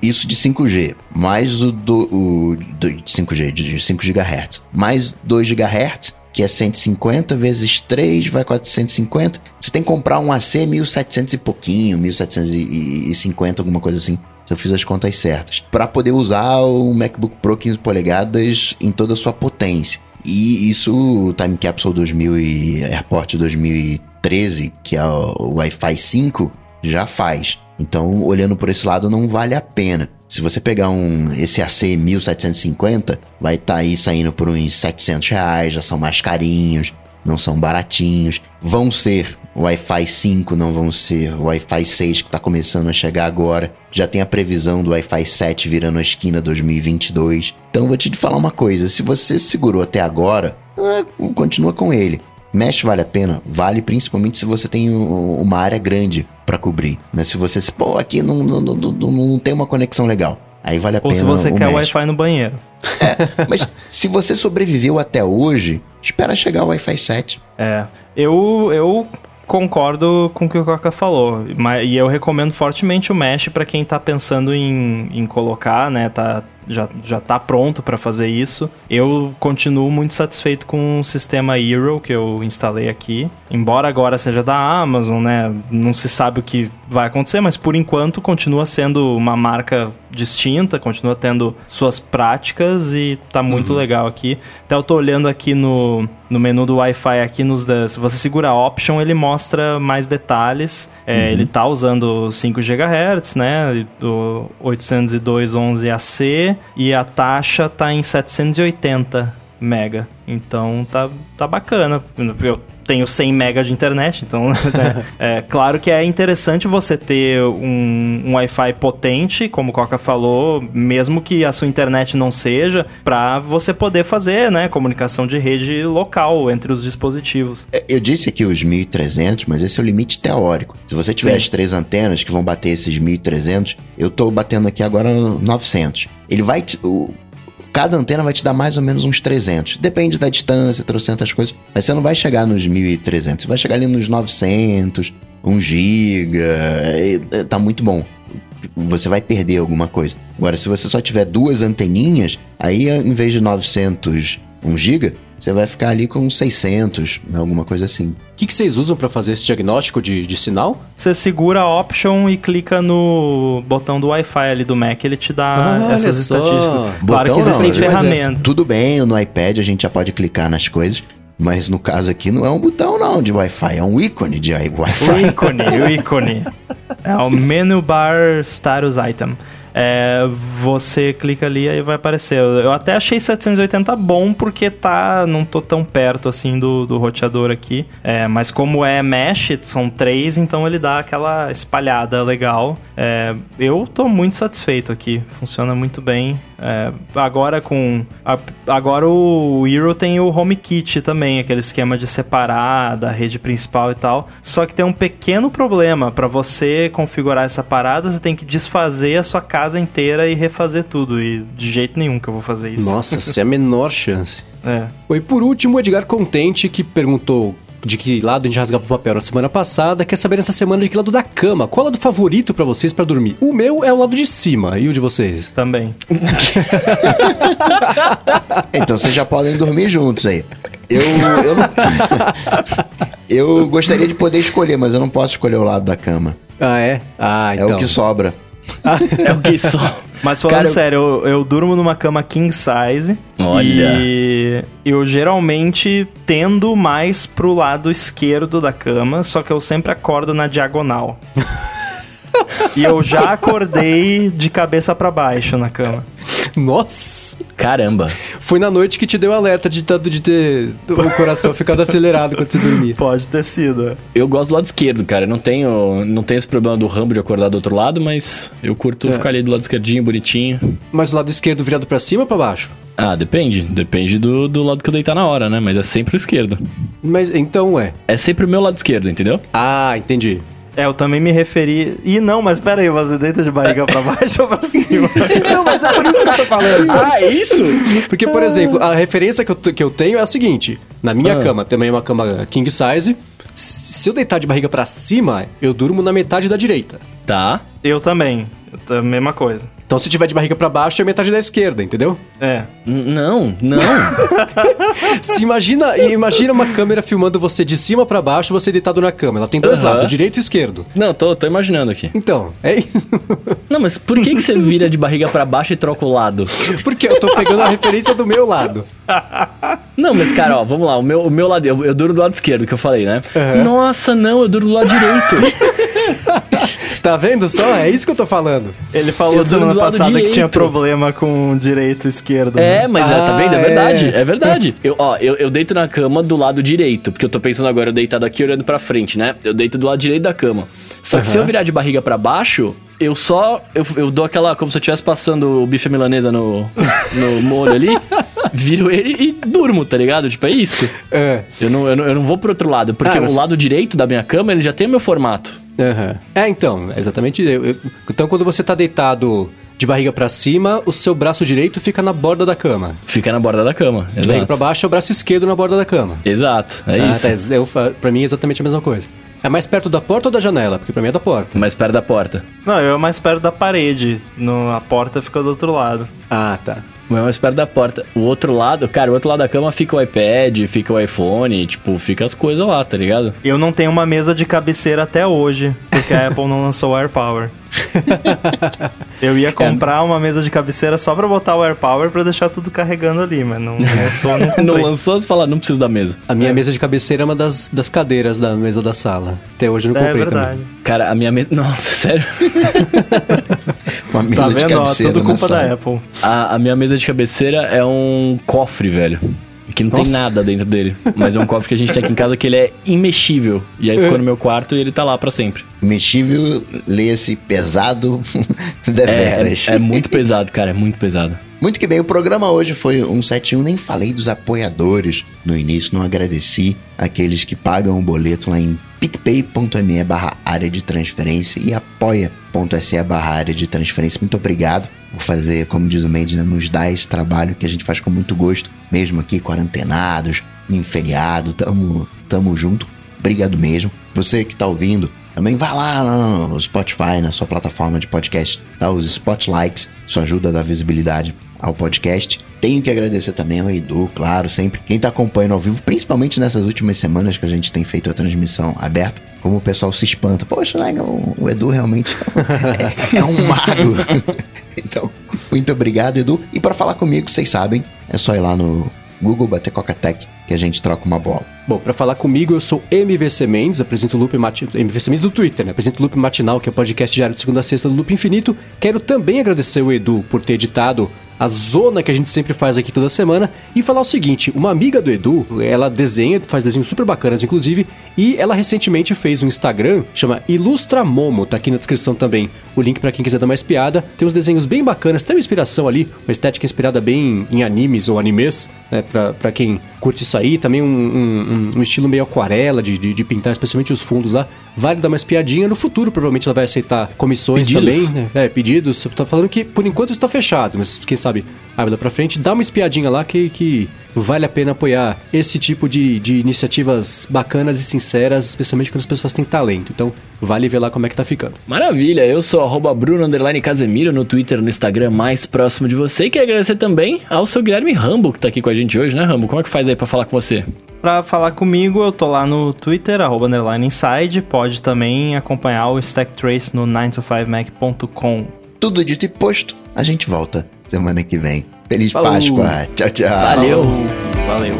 Isso de 5G, mais o do, o do 5G, de 5 GHz, mais 2 GHz, que é 150 vezes 3 vai 450. Você tem que comprar um AC 1700 e pouquinho, 1750, alguma coisa assim. Se eu fiz as contas certas, para poder usar o MacBook Pro 15 polegadas em toda a sua potência. E isso o Time Capsule 2000 e Airport 2013, que é o Wi-Fi 5, já faz. Então, olhando por esse lado, não vale a pena. Se você pegar um esse AC 1750, vai estar tá aí saindo por uns 700 reais, já são mais carinhos, não são baratinhos. Vão ser Wi-Fi 5, não vão ser Wi-Fi 6 que está começando a chegar agora. Já tem a previsão do Wi-Fi 7 virando a esquina 2022. Então vou te falar uma coisa, se você segurou até agora, é, continua com ele. Mesh vale a pena? Vale principalmente se você tem uma área grande para cobrir. Né? Se você, pô, aqui não, não, não, não tem uma conexão legal. Aí vale a Ou pena. Ou se você quer Wi-Fi no banheiro. É, mas se você sobreviveu até hoje, espera chegar o Wi-Fi 7. É. Eu, eu concordo com o que o Coca falou. E eu recomendo fortemente o Mesh para quem está pensando em, em colocar, né? Tá, já, já tá pronto para fazer isso. Eu continuo muito satisfeito com o sistema Hero que eu instalei aqui. Embora agora seja da Amazon, né? Não se sabe o que vai acontecer, mas por enquanto continua sendo uma marca distinta, continua tendo suas práticas e tá muito uhum. legal aqui. Até eu tô olhando aqui no, no menu do Wi-Fi aqui nos se você segura a option, ele mostra mais detalhes. É, uhum. Ele tá usando 5 GHz, né? Do 802.11ac e a taxa tá em 780 mega. Então tá, tá bacana. Eu tenho 100 mega de internet, então né? é claro que é interessante você ter um, um Wi-Fi potente, como o Coca falou, mesmo que a sua internet não seja, para você poder fazer, né, comunicação de rede local entre os dispositivos. É, eu disse aqui os 1300, mas esse é o limite teórico. Se você tiver Sim. as três antenas que vão bater esses 1300, eu tô batendo aqui agora 900. Ele vai o, Cada antena vai te dar mais ou menos uns 300. Depende da distância, trocentas coisas. Mas você não vai chegar nos 1.300. Você vai chegar ali nos 900, 1 GB, é, é, tá muito bom. Você vai perder alguma coisa. Agora, se você só tiver duas anteninhas, aí em vez de 900 1 GB, você vai ficar ali com 600, alguma coisa assim. O que, que vocês usam pra fazer esse diagnóstico de, de sinal? Você segura a option e clica no botão do Wi-Fi ali do Mac, ele te dá Ah, olha essas só. estatísticas. claro Botão que existem não, mas ferramentas. Tudo bem, no iPad a gente já pode clicar nas coisas, mas no caso aqui não é um botão não de Wi-Fi, é um ícone de O Wi-Fi. ícone, o ícone. É o menu bar status item. É, você clica ali e vai aparecer. Eu, até achei 780 bom porque tá, não tô tão perto assim do, do roteador aqui. É, mas como é mesh, são três, então ele dá aquela espalhada legal. É, eu tô muito satisfeito aqui, funciona muito bem. É, agora com a- agora o Hero tem o HomeKit também, aquele esquema de separar da rede principal e tal. Só que tem um pequeno problema para você configurar essa parada, você tem que desfazer a sua casa inteira e refazer tudo e de jeito nenhum que eu vou fazer isso. Nossa, sem a menor chance. É. E por último, o Edgar Contente, que perguntou de que lado a gente rasgava o papel na semana passada, quer saber essa semana de que lado da cama. Qual é o lado favorito pra vocês pra dormir? O meu é o lado de cima, e o de vocês? Também. Então vocês já podem dormir juntos aí. Eu, eu, não- eu gostaria de poder escolher, mas eu não posso escolher o lado da cama. Ah, é? Ah, É então. o que sobra. É o que só. Mas falando Cara, eu- sério, eu, eu durmo numa cama king size. Olha. E eu geralmente tendo mais pro lado esquerdo da cama, só que eu sempre acordo na diagonal. e eu já acordei de cabeça pra baixo na cama. Nossa! Caramba. Foi na noite que te deu alerta de, tanto de ter o coração ficado acelerado quando você dormia. Pode ter sido. Eu gosto do lado esquerdo, cara. Eu Não tenho, não tenho esse problema do Rambo de acordar do outro lado, mas eu curto É. ficar ali do lado esquerdinho, bonitinho. Mas o lado esquerdo virado pra cima ou pra baixo? Ah, depende. Depende do, do lado que eu deitar na hora, né? Mas é sempre o esquerdo. Mas então é. É sempre o meu lado esquerdo, entendeu? Ah, entendi. É, eu também me referi. Ih, não, mas pera aí, você deita de barriga pra baixo ou pra cima? Então, mas é por isso que eu tô falando. Ah, é isso? Porque, por exemplo, a referência que eu, que eu tenho é a seguinte: na minha Ah. cama, também é uma cama king size. Se eu deitar de barriga pra cima, eu durmo na metade da direita. Tá. eu também. Tô- mesma coisa. Então, se tiver de barriga pra baixo, é metade da esquerda, entendeu? É. N- Não, não. Se imagina, imagina uma câmera filmando você de cima pra baixo, você deitado na cama. Ela tem dois lados, direito e esquerdo. não, tô, tô imaginando aqui. Então, é isso. Não, mas por que, que você vira de barriga pra baixo e troca o lado? Porque eu tô pegando a referência do meu lado. Não, mas cara, ó, vamos lá. O meu, o meu lado, eu, eu duro do lado esquerdo, que eu falei, né? Nossa, não, eu duro do lado direito. Tá vendo só? É isso que eu tô falando. Ele falou Eu durmo semana passada que direito. tinha problema com direito e esquerdo. né? É, mas é, tá vendo? É Ah, verdade, é. é, verdade. Eu, ó, eu, eu deito na cama do lado direito, porque eu tô pensando agora, eu deitado aqui olhando pra frente, né? Eu deito do lado direito da cama. Só que se eu virar de barriga pra baixo, eu só. Eu, eu dou aquela. Como se eu estivesse passando o bife milanesa no, no molho ali, viro ele e durmo, tá ligado? Tipo, é isso. É. Eu não, eu não, eu não vou pro outro lado, porque Ah, mas- o lado direito da minha cama, ele já tem o meu formato. Aham. É, então, é exatamente. eu- eu- então, quando você tá deitado de barriga pra cima, o seu braço direito fica na borda da cama. Fica na borda da cama. De barriga pra baixo é o braço esquerdo na borda da cama. Exato, é ah, isso. tá, eu, fa- pra mim é exatamente a mesma coisa. É mais perto da porta ou da janela? Porque pra mim é da porta. Mais perto da porta. Não, eu mais perto da parede. No, a porta fica do outro lado. Ah, tá. O meu é mais perto da porta. O outro lado, cara, o outro lado da cama fica o iPad, fica o iPhone, tipo, fica as coisas lá, tá ligado? Eu não tenho uma mesa de cabeceira até hoje, porque a Apple não lançou o AirPower. Eu ia comprar uma mesa de cabeceira só pra botar o AirPower pra deixar tudo carregando ali, mas não lançou, não. Não lançou, você fala, não preciso da mesa. A minha mesa de cabeceira é uma das, das cadeiras da mesa da sala. Até hoje eu não É comprei verdade. também. Cara, a minha mesa. Nossa, sério? Uma mesa Tá de vendo? Ó, cabeceira tudo na culpa da Apple. A, a minha mesa de cabeceira é um cofre, velho. Que não tem Nossa. nada dentro dele. Mas é um cofre que a gente tem aqui em casa que ele é imexível. E aí ficou no meu quarto e ele tá lá pra sempre. Mexível, leia-se pesado, É, deveras. é, é muito pesado, cara, é muito pesado. Muito que bem, o programa hoje foi um 71, nem falei dos apoiadores no início, não agradeci aqueles que pagam o boleto lá em picpay.me barra área de transferência e apoia.se barra área de transferência. Muito obrigado por fazer, como diz o Mendes, né, nos dar esse trabalho que a gente faz com muito gosto, mesmo aqui quarentenados, em feriado, tamo, tamo junto. Obrigado mesmo. Você que tá ouvindo Também vai lá no Spotify, na sua plataforma de podcast, dá os spotlights, isso ajuda a dar visibilidade ao podcast. Tenho que agradecer também ao Edu, claro, sempre. Quem tá acompanhando ao vivo, principalmente nessas últimas semanas que a gente tem feito a transmissão aberta, como o pessoal se espanta. Poxa, né, o, o Edu realmente é, é um mago. então, muito obrigado, Edu. E para falar comigo, vocês sabem, é só ir lá no Google bater Coca-Tech a gente troca uma bola. Bom, para falar comigo, eu sou MVC Mendes, apresento o Loop Matinal. MVC Mendes do Twitter, né? Apresento o Loop Matinal, que é o podcast diário de segunda a sexta do Loop Infinito. Quero também agradecer o Edu por ter editado a zona que a gente sempre faz aqui toda semana e falar o seguinte: uma amiga do Edu, ela desenha, faz desenhos super bacanas, inclusive, e ela recentemente fez um Instagram, chama Ilustra Momo, tá aqui na descrição também o link para quem quiser dar mais piada. Tem uns desenhos bem bacanas, tem uma inspiração ali, uma estética inspirada bem em animes ou animes, né? Pra, pra quem curte isso aí. Também um, um, um estilo meio aquarela de, de, de, pintar, especialmente os fundos lá. Vale dar uma espiadinha. No futuro, provavelmente, ela vai aceitar comissões pedidos. também, né? É, pedidos. Tá falando que por enquanto está fechado, mas quem sabe abre pra frente. Dá uma espiadinha lá que, que vale a pena apoiar esse tipo de, de iniciativas bacanas e sinceras, especialmente quando as pessoas têm talento. Então, vale ver lá como é que tá ficando. Maravilha, eu sou arroba Bruno Casemiro no Twitter, no Instagram mais próximo de você. E queria agradecer também ao seu Guilherme Rambo, que tá aqui com a gente hoje, né, Rambo? Como é que faz aí pra falar com você? Pra falar comigo, eu tô lá no Twitter, arroba underline inside. Pode também acompanhar o Stack Trace no 9to5mac.com. Tudo dito e posto, a gente volta semana que vem. Feliz Falou. Páscoa. Tchau, tchau. Valeu. Valeu.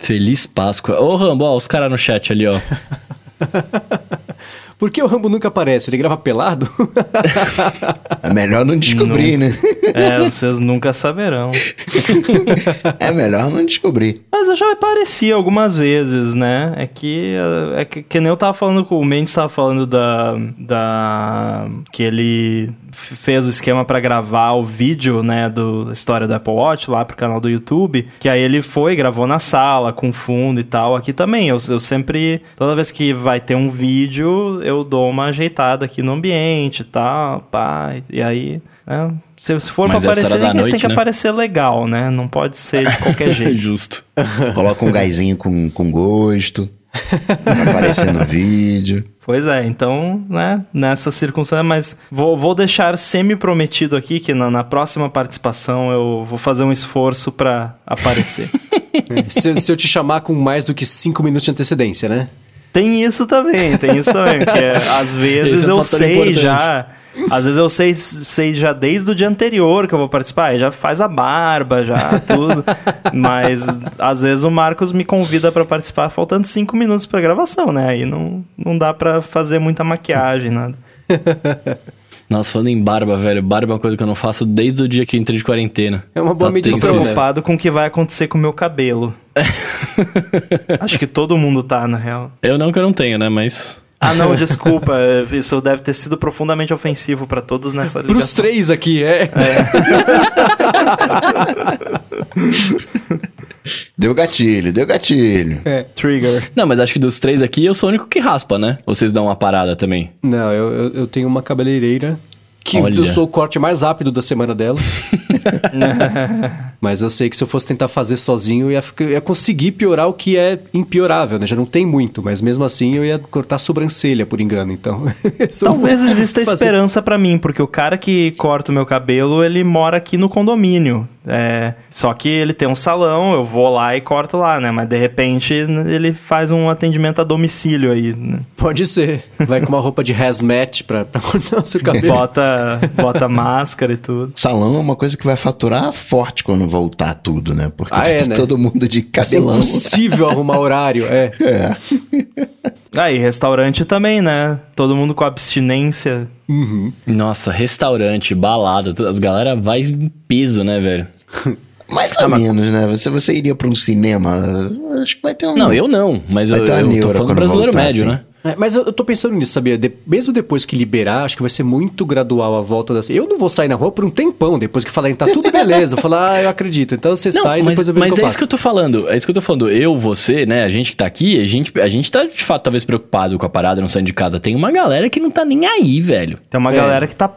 Feliz Páscoa. Ô, Rambo, ó, os caras no chat ali, ó. Por que o Rambo nunca aparece? Ele grava pelado? é melhor não descobrir, não. né? É, vocês nunca saberão. é melhor não descobrir. Mas eu já apareci algumas vezes, né? É que, é que, que nem eu tava falando com o Mendes, tava falando da, da. que ele fez o esquema para gravar o vídeo, né, do da história do Apple Watch lá pro canal do YouTube, que aí ele foi, gravou na sala, com fundo e tal. Aqui também, eu, eu sempre, toda vez que vai ter um vídeo, eu dou uma ajeitada aqui no ambiente e tal, pá, e aí... É, se, se, for Mas pra aparecer, tem, noite, tem que né? aparecer legal, né? Não pode ser de qualquer jeito. Justo. Coloca um gásinho com, com gosto. aparecer no vídeo. Pois é, então, né, nessa circunstância, mas vou, vou deixar semi-prometido aqui que na, na, próxima participação eu vou fazer um esforço para aparecer. se, se eu te chamar com mais do que cinco minutos de antecedência, né? Tem isso também, tem isso também, porque às vezes é um eu sei importante. já às vezes eu sei, sei já desde o dia anterior que eu vou participar, já faz a barba, já tudo. Mas às vezes o Marcos me convida para participar faltando cinco minutos para gravação, né? Aí não, não dá para fazer muita maquiagem, nada. Nossa, falando em barba, velho, barba é uma coisa que eu não faço desde o dia que entrei de quarentena. É uma boa tá medição. Tô preocupado com o que vai acontecer com o meu cabelo. Acho que todo mundo tá, na real. Eu não que eu não tenho, né? Mas. Ah, não, desculpa. Isso deve ter sido profundamente ofensivo para todos nessa ligação. Pros três aqui, é. é. deu gatilho, deu gatilho. É, trigger. Não, mas acho que dos três aqui eu sou o único que raspa, né? Vocês dão uma parada também. Não, eu, eu, eu tenho uma cabeleireira que Olha. eu sou o corte mais rápido da semana dela. Mas eu sei que se eu fosse tentar fazer sozinho, eu ia, eu ia, conseguir piorar o que é impiorável, né? Já não tem muito, mas mesmo assim eu ia cortar a sobrancelha, por engano, então... Talvez exista fazer... esperança para mim, porque o cara que corta o meu cabelo, ele mora aqui no condomínio. É, só que ele tem um salão, eu vou lá e corto lá, né? Mas de repente ele faz um atendimento a domicílio aí. Né? Pode ser. Vai com uma roupa de hazmat pra, pra cortar o seu cabelo. Bota, bota máscara e tudo. Salão é uma coisa que vai faturar forte quando voltar tudo, né? Porque ah, é, né? todo mundo de cabelão. É impossível arrumar horário, é. É. Aí, ah, restaurante também, né? Todo mundo com abstinência. Uhum. Nossa, restaurante, balada, as galera vai em peso, né, velho? Mais ou ah, menos, né? Você, você iria para um cinema? Acho que vai ter um. Não, eu não, mas eu, eu tô falando brasileiro voltar, médio, assim. né? É, mas eu, eu tô pensando nisso, sabia? De- mesmo depois que liberar, acho que vai ser muito gradual a volta das. Eu não vou sair na rua por um tempão, depois que falarem, tá tudo beleza. Eu falar, ah, eu acredito. Então você Não, sai e mas, depois eu vejo mas que eu é isso que eu tô falando. É isso que eu tô falando. Eu, você, né? A gente que tá aqui, a gente, a gente tá de fato talvez preocupado com a parada, não saindo de casa. Tem uma galera que não tá nem aí, velho. Tem uma É. galera que tá p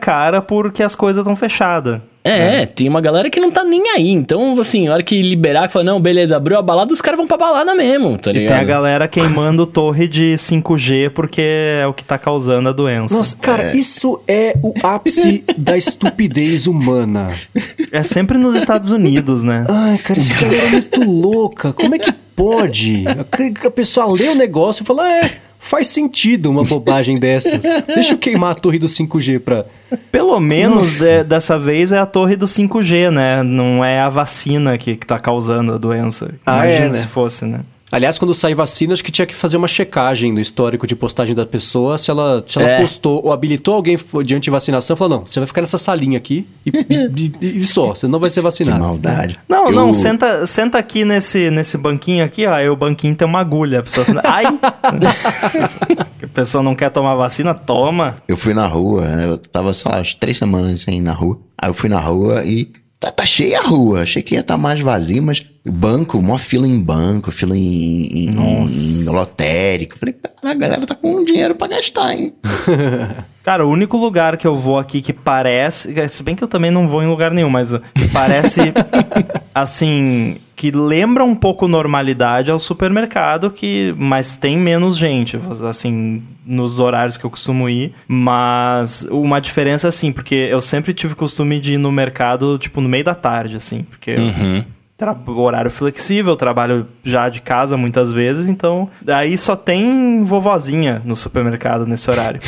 cara porque as coisas estão fechadas. É, tem uma galera que não tá nem aí. Então, assim, a hora que liberar, que fala, não, beleza, abriu a balada, os caras vão pra balada mesmo, tá E ligado? tem a galera queimando torre de 5G porque é o que tá causando a doença. Nossa, cara, isso é o ápice da estupidez humana. É sempre nos Estados Unidos, né? Ai, cara, esse galera é muito louca. Como é que pode? A pessoa lê o negócio e fala, é, faz sentido uma bobagem dessas. Deixa eu queimar a torre do 5G pra... Pelo menos é, dessa vez é a torre do 5G, né? Não é a vacina que, que tá causando a doença. Ah, Imagina é, né? se fosse, né? Aliás, quando sai vacina, acho que tinha que fazer uma checagem no histórico de postagem da pessoa. Se ela, se ela É. postou ou habilitou alguém de antivacinação, falou, não, você vai ficar nessa salinha aqui e, e- e- e só, você não vai ser Que vacinado. maldade. Não, Eu- não, senta, senta aqui nesse, nesse banquinho aqui, ó. Aí o banquinho tem uma agulha. A pessoa senta, ai! a pessoa não quer tomar vacina, toma. Eu fui na rua, né? eu tava, sei lá, umas três semanas sem ir na rua. Aí eu fui na rua e tá, tá cheia a rua. Achei que ia estar mais vazio, mas banco, mó fila em banco, fila em, em, em lotérico. Falei, a galera tá com dinheiro pra gastar, hein? Cara, o único lugar que eu vou aqui que parece. Se bem que eu também não vou em lugar nenhum, mas que parece. assim. Que lembra um pouco normalidade é o supermercado, que mas tem menos gente, assim, nos horários que eu costumo ir. Mas uma diferença, assim, porque eu sempre tive costume de ir no mercado, tipo, no meio da tarde, assim, porque. Uhum. Horário flexível, trabalho já de casa muitas vezes, então aí só tem vovozinha no supermercado nesse horário.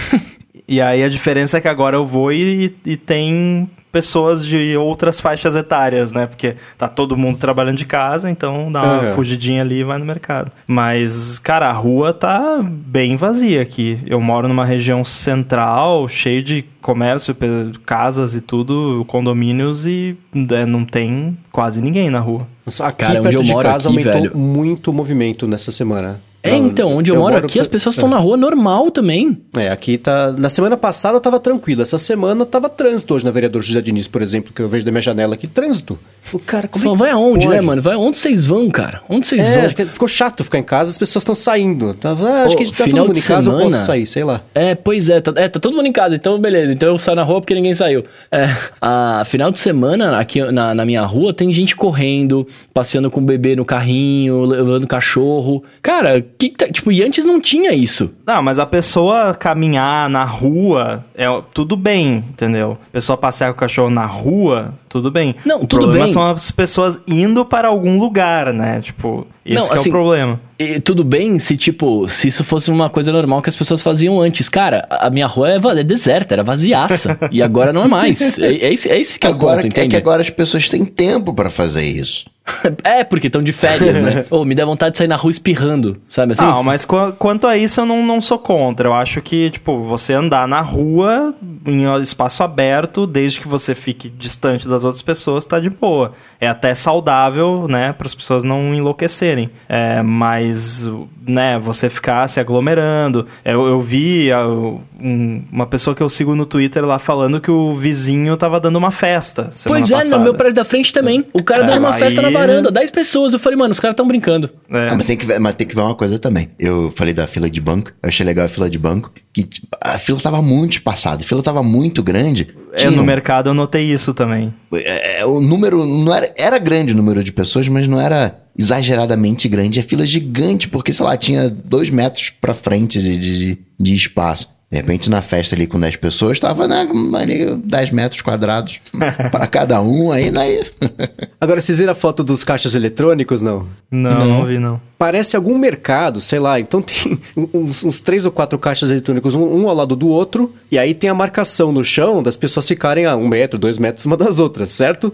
e aí a diferença é que agora eu vou e, e tem pessoas de outras faixas etárias, né? Porque tá todo mundo trabalhando de casa, então dá uma É. fugidinha ali e vai no mercado. Mas, cara, a rua tá bem vazia aqui. Eu moro numa região central, cheio de comércio, casas e tudo, condomínios e é, não tem quase ninguém na rua. Nossa, aqui Cara, onde perto eu de moro casa aqui, aumentou velho. muito o movimento nessa semana. É, então, onde eu, moro, aqui, as pessoas estão na rua normal também. É, aqui tá. Na semana passada tava tranquilo. Essa semana tava trânsito hoje na vereador José Diniz, por exemplo, que eu vejo da minha janela aqui. Trânsito. O cara, Você como fala, é vai aonde, pode? né, mano? Vai onde vocês vão, cara? Onde vocês É, vão? acho que ficou chato ficar em casa, as pessoas estão saindo. Tava, ah, acho Ô, que a gente tá todo final mundo de em casa, eu semana- posso sair, sei lá. É, pois é tá, é, tá todo mundo em casa, então beleza. Então eu saio na rua porque ninguém saiu. É, a final de semana, aqui na, na minha rua, tem gente correndo, passeando com o bebê no carrinho, levando cachorro. Cara, que, que tá- tipo, e antes não tinha isso. Não, mas a pessoa caminhar na rua é tudo bem, entendeu? A pessoa passear com o cachorro na rua, tudo bem. Não, o tudo problema bem. são as pessoas indo para algum lugar, né? Tipo, esse Não, que é assim, o problema. E tudo bem se, tipo, se isso fosse uma coisa normal que as pessoas faziam antes. Cara, a minha rua é, é deserta, era vaziaça. e agora não é mais. É, é esse, é esse que é o Agora ponto, é que agora as pessoas têm tempo pra fazer isso. É, porque estão de férias, né? Ô, me dá vontade de sair na rua espirrando, sabe assim? Não, mas qu- quanto a isso eu não, não sou contra. Eu acho que, tipo, você andar na rua, em espaço aberto, desde que você fique distante das outras pessoas, tá de boa. É até saudável, né, para as pessoas não enlouquecerem. É, mas, né, você ficar se aglomerando. Eu, eu vi ah, um- uma pessoa que eu sigo no Twitter lá falando que o vizinho tava dando uma festa. Pois é, passada. no meu prédio da frente também. O cara É, dando uma festa na aí- varanda, 10 pessoas. Eu falei, mano, os caras estão brincando. É. Ah, mas, tem que ver, mas tem que ver uma coisa também. Eu falei da fila de banco, eu achei legal a fila de banco, que tipo, a fila tava muito espaçada, a fila tava muito grande. É, no mercado eu notei isso também. é, é, o número não era, era grande o número de pessoas, mas não era exageradamente grande. A fila gigante, porque, sei lá, tinha dois metros pra frente de, de, de espaço. De repente, na festa ali com 10 pessoas, tava né, ali 10 metros quadrados para cada um, aí, né? Agora, vocês viram a foto dos caixas eletrônicos, não? Não, não, vi não. Parece algum mercado, sei lá. Então tem uns, uns três ou quatro caixas eletrônicos, um, um ao lado do outro, e aí tem a marcação no chão das pessoas ficarem a um metro, dois metros uma das outras, certo?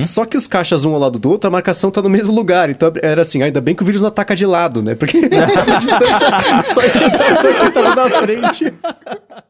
Só que os caixas um ao lado do outro, a marcação tá no mesmo lugar. Então era assim, ainda bem que o vírus não ataca de lado, né? Porque a distância só ia na frente. 何?